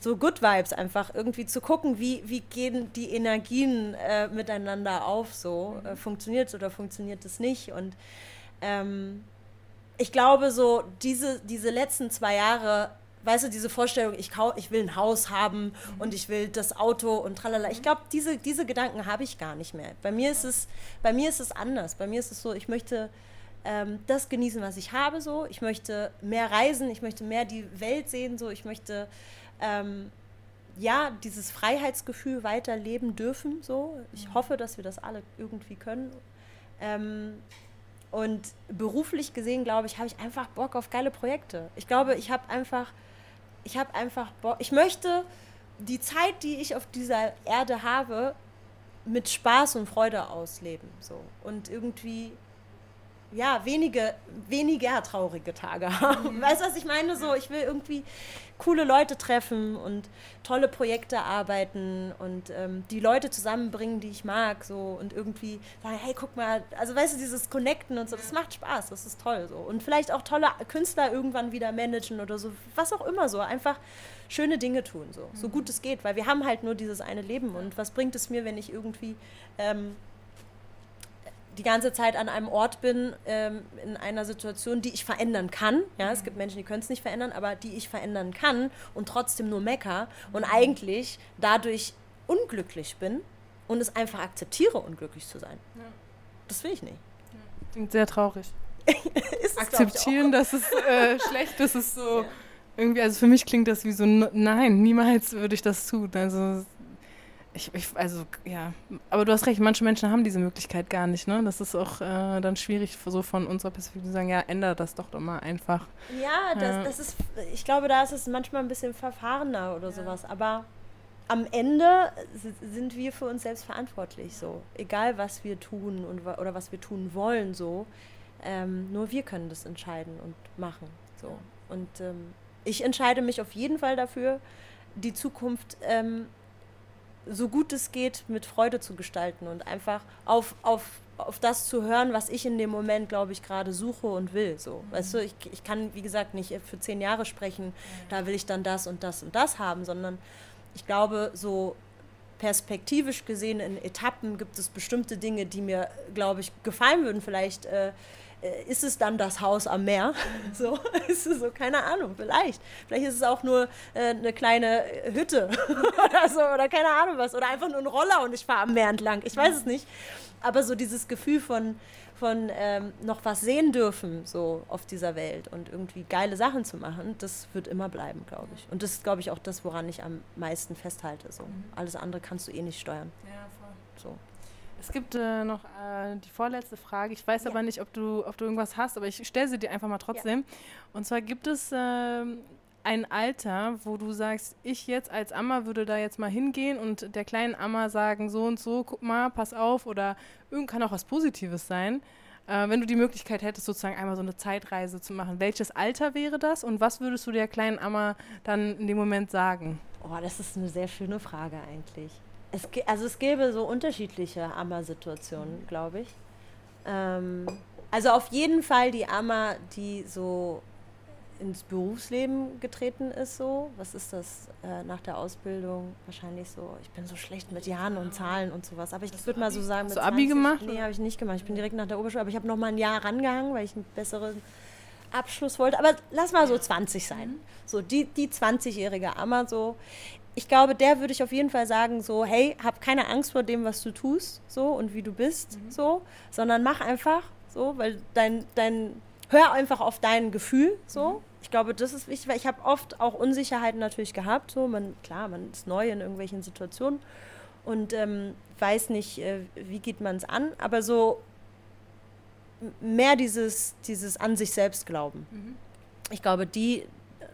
Speaker 3: so Good Vibes einfach irgendwie zu gucken, wie, wie gehen die Energien äh, miteinander auf. So, äh, funktioniert es oder funktioniert es nicht? Und ähm, ich glaube, so diese, diese letzten zwei Jahre, weißt du, diese Vorstellung, ich, kau ich will ein Haus haben mhm. und ich will das Auto und tralala. Ich glaube, diese, diese Gedanken habe ich gar nicht mehr. Bei mir ist es, bei mir ist es anders. Bei mir ist es so, ich möchte ähm, das genießen, was ich habe, so. Ich möchte mehr reisen, ich möchte mehr die Welt sehen, so. Ich möchte ähm, ja dieses Freiheitsgefühl weiterleben dürfen, so. Ich hoffe, dass wir das alle irgendwie können. Ähm, und beruflich gesehen, glaube ich, habe ich einfach Bock auf geile Projekte. Ich glaube, ich habe einfach, ich habe einfach Bock. Ich möchte die Zeit, die ich auf dieser Erde habe, mit Spaß und Freude ausleben. So. Und irgendwie, ja, wenige, weniger traurige Tage haben. Mhm. Weißt du, was ich meine? So, ich will irgendwie coole Leute treffen und tolle Projekte arbeiten und ähm, die Leute zusammenbringen, die ich mag, so und irgendwie sagen, hey, guck mal, also weißt du, dieses Connecten und so, das macht Spaß, das ist toll so. Und vielleicht auch tolle Künstler irgendwann wieder managen oder so, was auch immer so, einfach schöne Dinge tun, so, so gut es geht, weil wir haben halt nur dieses eine Leben und was bringt es mir, wenn ich irgendwie ähm, die ganze Zeit an einem Ort bin, ähm, in einer Situation, die ich verändern kann. Ja, es gibt Menschen, die können es nicht verändern, aber die ich verändern kann und trotzdem nur mecker und eigentlich dadurch unglücklich bin und es einfach akzeptiere, unglücklich zu sein. Ja. Das will ich nicht.
Speaker 2: Ja. Klingt sehr traurig. es, Akzeptieren, dass es äh, schlecht ist, ist so. Ja. Irgendwie, also für mich klingt das wie so, nein, niemals würde ich das tun. Also ich, ich, also, ja. Aber du hast recht, manche Menschen haben diese Möglichkeit gar nicht, ne? Das ist auch äh, dann schwierig, so von unserer Perspektive zu sagen, ja, ändere das doch doch mal einfach.
Speaker 3: Ja, das, ja. das ist, ich glaube, da ist es manchmal ein bisschen verfahrener oder ja. sowas. Aber am Ende sind wir für uns selbst verantwortlich, so. Egal, was wir tun und, oder was wir tun wollen, so. Ähm, nur wir können das entscheiden und machen, so. Und ähm, ich entscheide mich auf jeden Fall dafür, die Zukunft ähm, so gut es geht mit Freude zu gestalten und einfach auf, auf, auf das zu hören, was ich in dem Moment, glaube ich, gerade suche und will. So. Mhm. Weißt du, ich, ich kann, wie gesagt, nicht für zehn Jahre sprechen, mhm. da will ich dann das und das und das haben, sondern ich glaube, so perspektivisch gesehen in Etappen gibt es bestimmte Dinge, die mir, glaube ich, gefallen würden. Vielleicht äh, ist es dann das Haus am Meer? So, ist es so, keine Ahnung, vielleicht. Vielleicht ist es auch nur äh, eine kleine Hütte oder so, oder keine Ahnung was. Oder einfach nur ein Roller und ich fahre am Meer entlang. Ich weiß es nicht. Aber so dieses Gefühl von, von ähm, noch was sehen dürfen, so auf dieser Welt und irgendwie geile Sachen zu machen, das wird immer bleiben, glaube ich. Und das ist, glaube ich, auch das, woran ich am meisten festhalte. So. Mhm. Alles andere kannst du eh nicht steuern. Ja, voll. So.
Speaker 2: Es gibt äh, noch äh, die vorletzte Frage. Ich weiß ja. aber nicht, ob du, ob du irgendwas hast, aber ich stelle sie dir einfach mal trotzdem. Ja. Und zwar gibt es äh, ein Alter, wo du sagst, ich jetzt als Amma würde da jetzt mal hingehen und der kleinen Amma sagen, so und so, guck mal, pass auf oder kann auch was Positives sein. Äh, wenn du die Möglichkeit hättest, sozusagen einmal so eine Zeitreise zu machen, welches Alter wäre das und was würdest du der kleinen Amma dann in dem Moment sagen?
Speaker 3: Oh, das ist eine sehr schöne Frage eigentlich. Es, also es gäbe so unterschiedliche Amma-Situationen, glaube ich. Ähm, also auf jeden Fall die Amma, die so ins Berufsleben getreten ist, so. Was ist das äh, nach der Ausbildung? Wahrscheinlich so, ich bin so schlecht mit Jahren und Zahlen und sowas. Aber ich würde mal so sagen,
Speaker 2: mit Hast du Abi 20, gemacht?
Speaker 3: Nee, habe ich nicht gemacht. Ich bin direkt nach der Oberschule, aber ich habe noch mal ein Jahr rangehangen, weil ich einen besseren Abschluss wollte. Aber lass mal so 20 sein. So die, die 20-jährige Amma so ich glaube, der würde ich auf jeden Fall sagen, so, hey, hab keine Angst vor dem, was du tust, so und wie du bist, mhm. so, sondern mach einfach, so, weil dein, dein, hör einfach auf dein Gefühl, so. Mhm. Ich glaube, das ist wichtig, weil ich habe oft auch Unsicherheiten natürlich gehabt, so, man, klar, man ist neu in irgendwelchen Situationen und ähm, weiß nicht, äh, wie geht man es an, aber so mehr dieses, dieses an sich selbst glauben. Mhm. Ich glaube, die,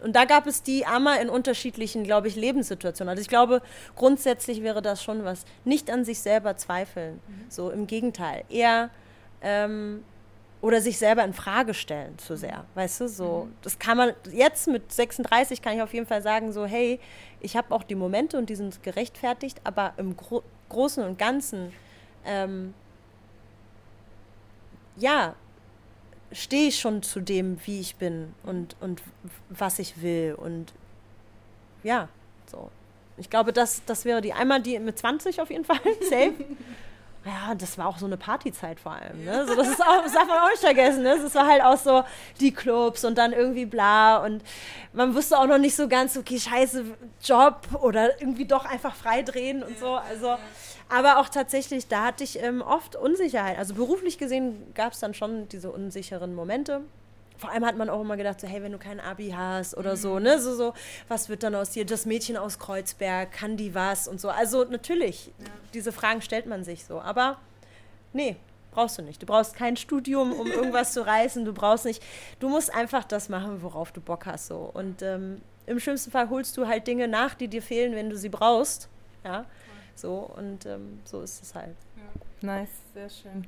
Speaker 3: und da gab es die Amma in unterschiedlichen, glaube ich, Lebenssituationen. Also ich glaube, grundsätzlich wäre das schon was. Nicht an sich selber zweifeln. Mhm. So im Gegenteil. Eher ähm, oder sich selber in Frage stellen zu sehr. Weißt du, so. Mhm. Das kann man jetzt mit 36 kann ich auf jeden Fall sagen, so, hey, ich habe auch die Momente und die sind gerechtfertigt, aber im Gro Großen und Ganzen, ähm, ja, stehe ich schon zu dem, wie ich bin und, und was ich will. Und ja, so. Ich glaube, das, das wäre die einmal die mit 20 auf jeden Fall, safe. Ja, das war auch so eine Partyzeit vor allem. Ne? So, das, ist auch, das darf man auch nicht vergessen. Ne? Das war halt auch so die Clubs und dann irgendwie bla. Und man wusste auch noch nicht so ganz, okay, scheiße, Job oder irgendwie doch einfach freidrehen und so. Also aber auch tatsächlich, da hatte ich ähm, oft Unsicherheit. Also beruflich gesehen gab es dann schon diese unsicheren Momente. Vor allem hat man auch immer gedacht, so, hey, wenn du kein Abi hast oder mhm. so, ne, so, so, was wird dann aus dir? Das Mädchen aus Kreuzberg, kann die was und so. Also natürlich, ja. diese Fragen stellt man sich so. Aber nee, brauchst du nicht. Du brauchst kein Studium, um irgendwas zu reißen. Du brauchst nicht, du musst einfach das machen, worauf du Bock hast. So. Und ähm, im schlimmsten Fall holst du halt Dinge nach, die dir fehlen, wenn du sie brauchst. Ja. So, und ähm, so ist es halt.
Speaker 2: Nice, sehr schön.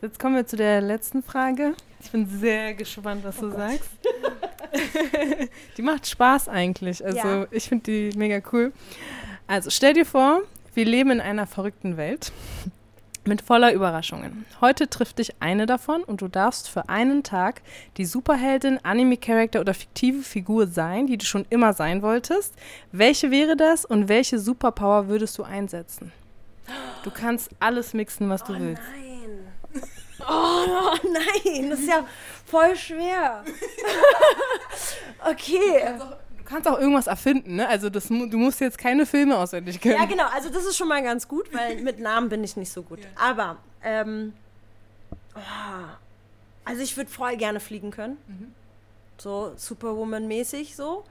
Speaker 2: Jetzt kommen wir zu der letzten Frage. Ich bin sehr gespannt, was oh du Gott. sagst. die macht Spaß eigentlich. Also ja. ich finde die mega cool. Also stell dir vor, wir leben in einer verrückten Welt mit voller Überraschungen. Heute trifft dich eine davon und du darfst für einen Tag die Superheldin, Anime-Charakter oder fiktive Figur sein, die du schon immer sein wolltest. Welche wäre das und welche Superpower würdest du einsetzen? Du kannst alles mixen, was du
Speaker 3: oh,
Speaker 2: willst.
Speaker 3: Nein. Oh nein, das ist ja voll schwer. okay.
Speaker 2: Du kannst, auch, irgendwas erfinden, ne? Also das, du musst jetzt keine Filme auswendig können.
Speaker 3: Ja, genau. Also das ist schon mal ganz gut, weil mit Namen bin ich nicht so gut. Ja. Aber, ähm, oh, also ich würde voll gerne fliegen können. Mhm. So Superwoman-mäßig so.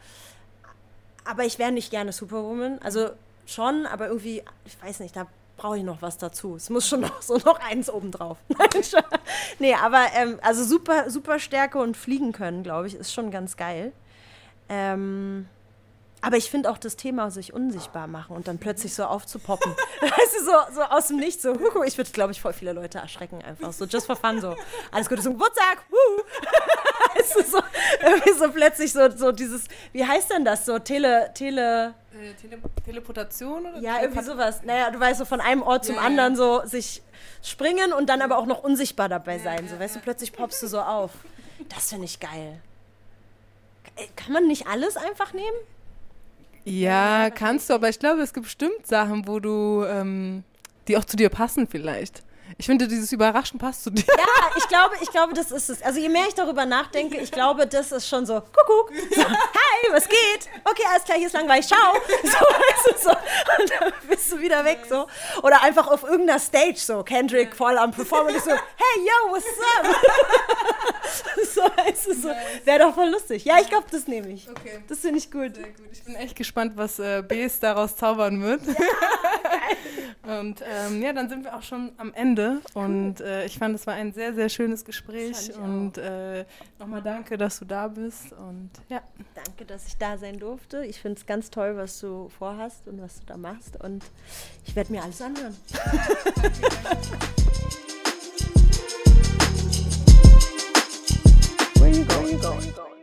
Speaker 3: Aber ich wäre nicht gerne Superwoman. Also schon, aber irgendwie, ich weiß nicht, da brauche ich noch was dazu. Es muss schon noch so noch eins obendrauf. nee, aber ähm, also super, super Stärke und fliegen können, glaube ich, ist schon ganz geil. Ähm, aber ich finde auch das Thema sich unsichtbar machen und dann plötzlich so aufzupoppen. weißt du, so, so aus dem Nichts, so, huhu, ich würde, glaube ich, voll viele Leute erschrecken einfach. So, just for fun, so. Alles Gute zum Geburtstag, wuhu. Weißt du, so, irgendwie so plötzlich so, so dieses, wie heißt denn das, so Tele, Tele...
Speaker 2: Äh, Tele Teleportation oder?
Speaker 3: Ja, irgendwie sowas. Naja, du weißt so von einem Ort zum ja, anderen so sich springen und dann aber auch noch unsichtbar dabei sein. Ja, so, weißt du, plötzlich poppst du so auf. Das finde ich geil. Kann man nicht alles einfach nehmen?
Speaker 2: Ja, kannst du, aber ich glaube, es gibt bestimmt Sachen, wo du, ähm, die auch zu dir passen vielleicht. Ich finde, dieses Überraschen passt zu dir.
Speaker 3: Ja, ich glaube, ich glaube, das ist es. Also je mehr ich darüber nachdenke, ich glaube, das ist schon so, Kuckuck, so, hi, was geht? Okay, alles klar, hier ist langweilig, ciao. So, weißt du, so. Und dann bist du wieder weg, so. Oder einfach auf irgendeiner Stage, so, Kendrick voll am Performen, so, hey, yo, what's up? so, weißt du, so. Wäre doch voll lustig. Ja, ich glaube, das nehme ich. Okay. Das finde ich gut. Sehr gut.
Speaker 2: Ich bin echt gespannt, was äh, Bs daraus zaubern wird. Ja, Und ähm, ja, dann sind wir auch schon am Ende und äh, ich fand, es war ein sehr, sehr schönes Gespräch. Und äh, nochmal danke, dass du da bist. Und ja.
Speaker 3: Danke, dass ich da sein durfte. Ich finde es ganz toll, was du vorhast und was du da machst. Und ich werde mir alles anhören. Where you going? Where you going?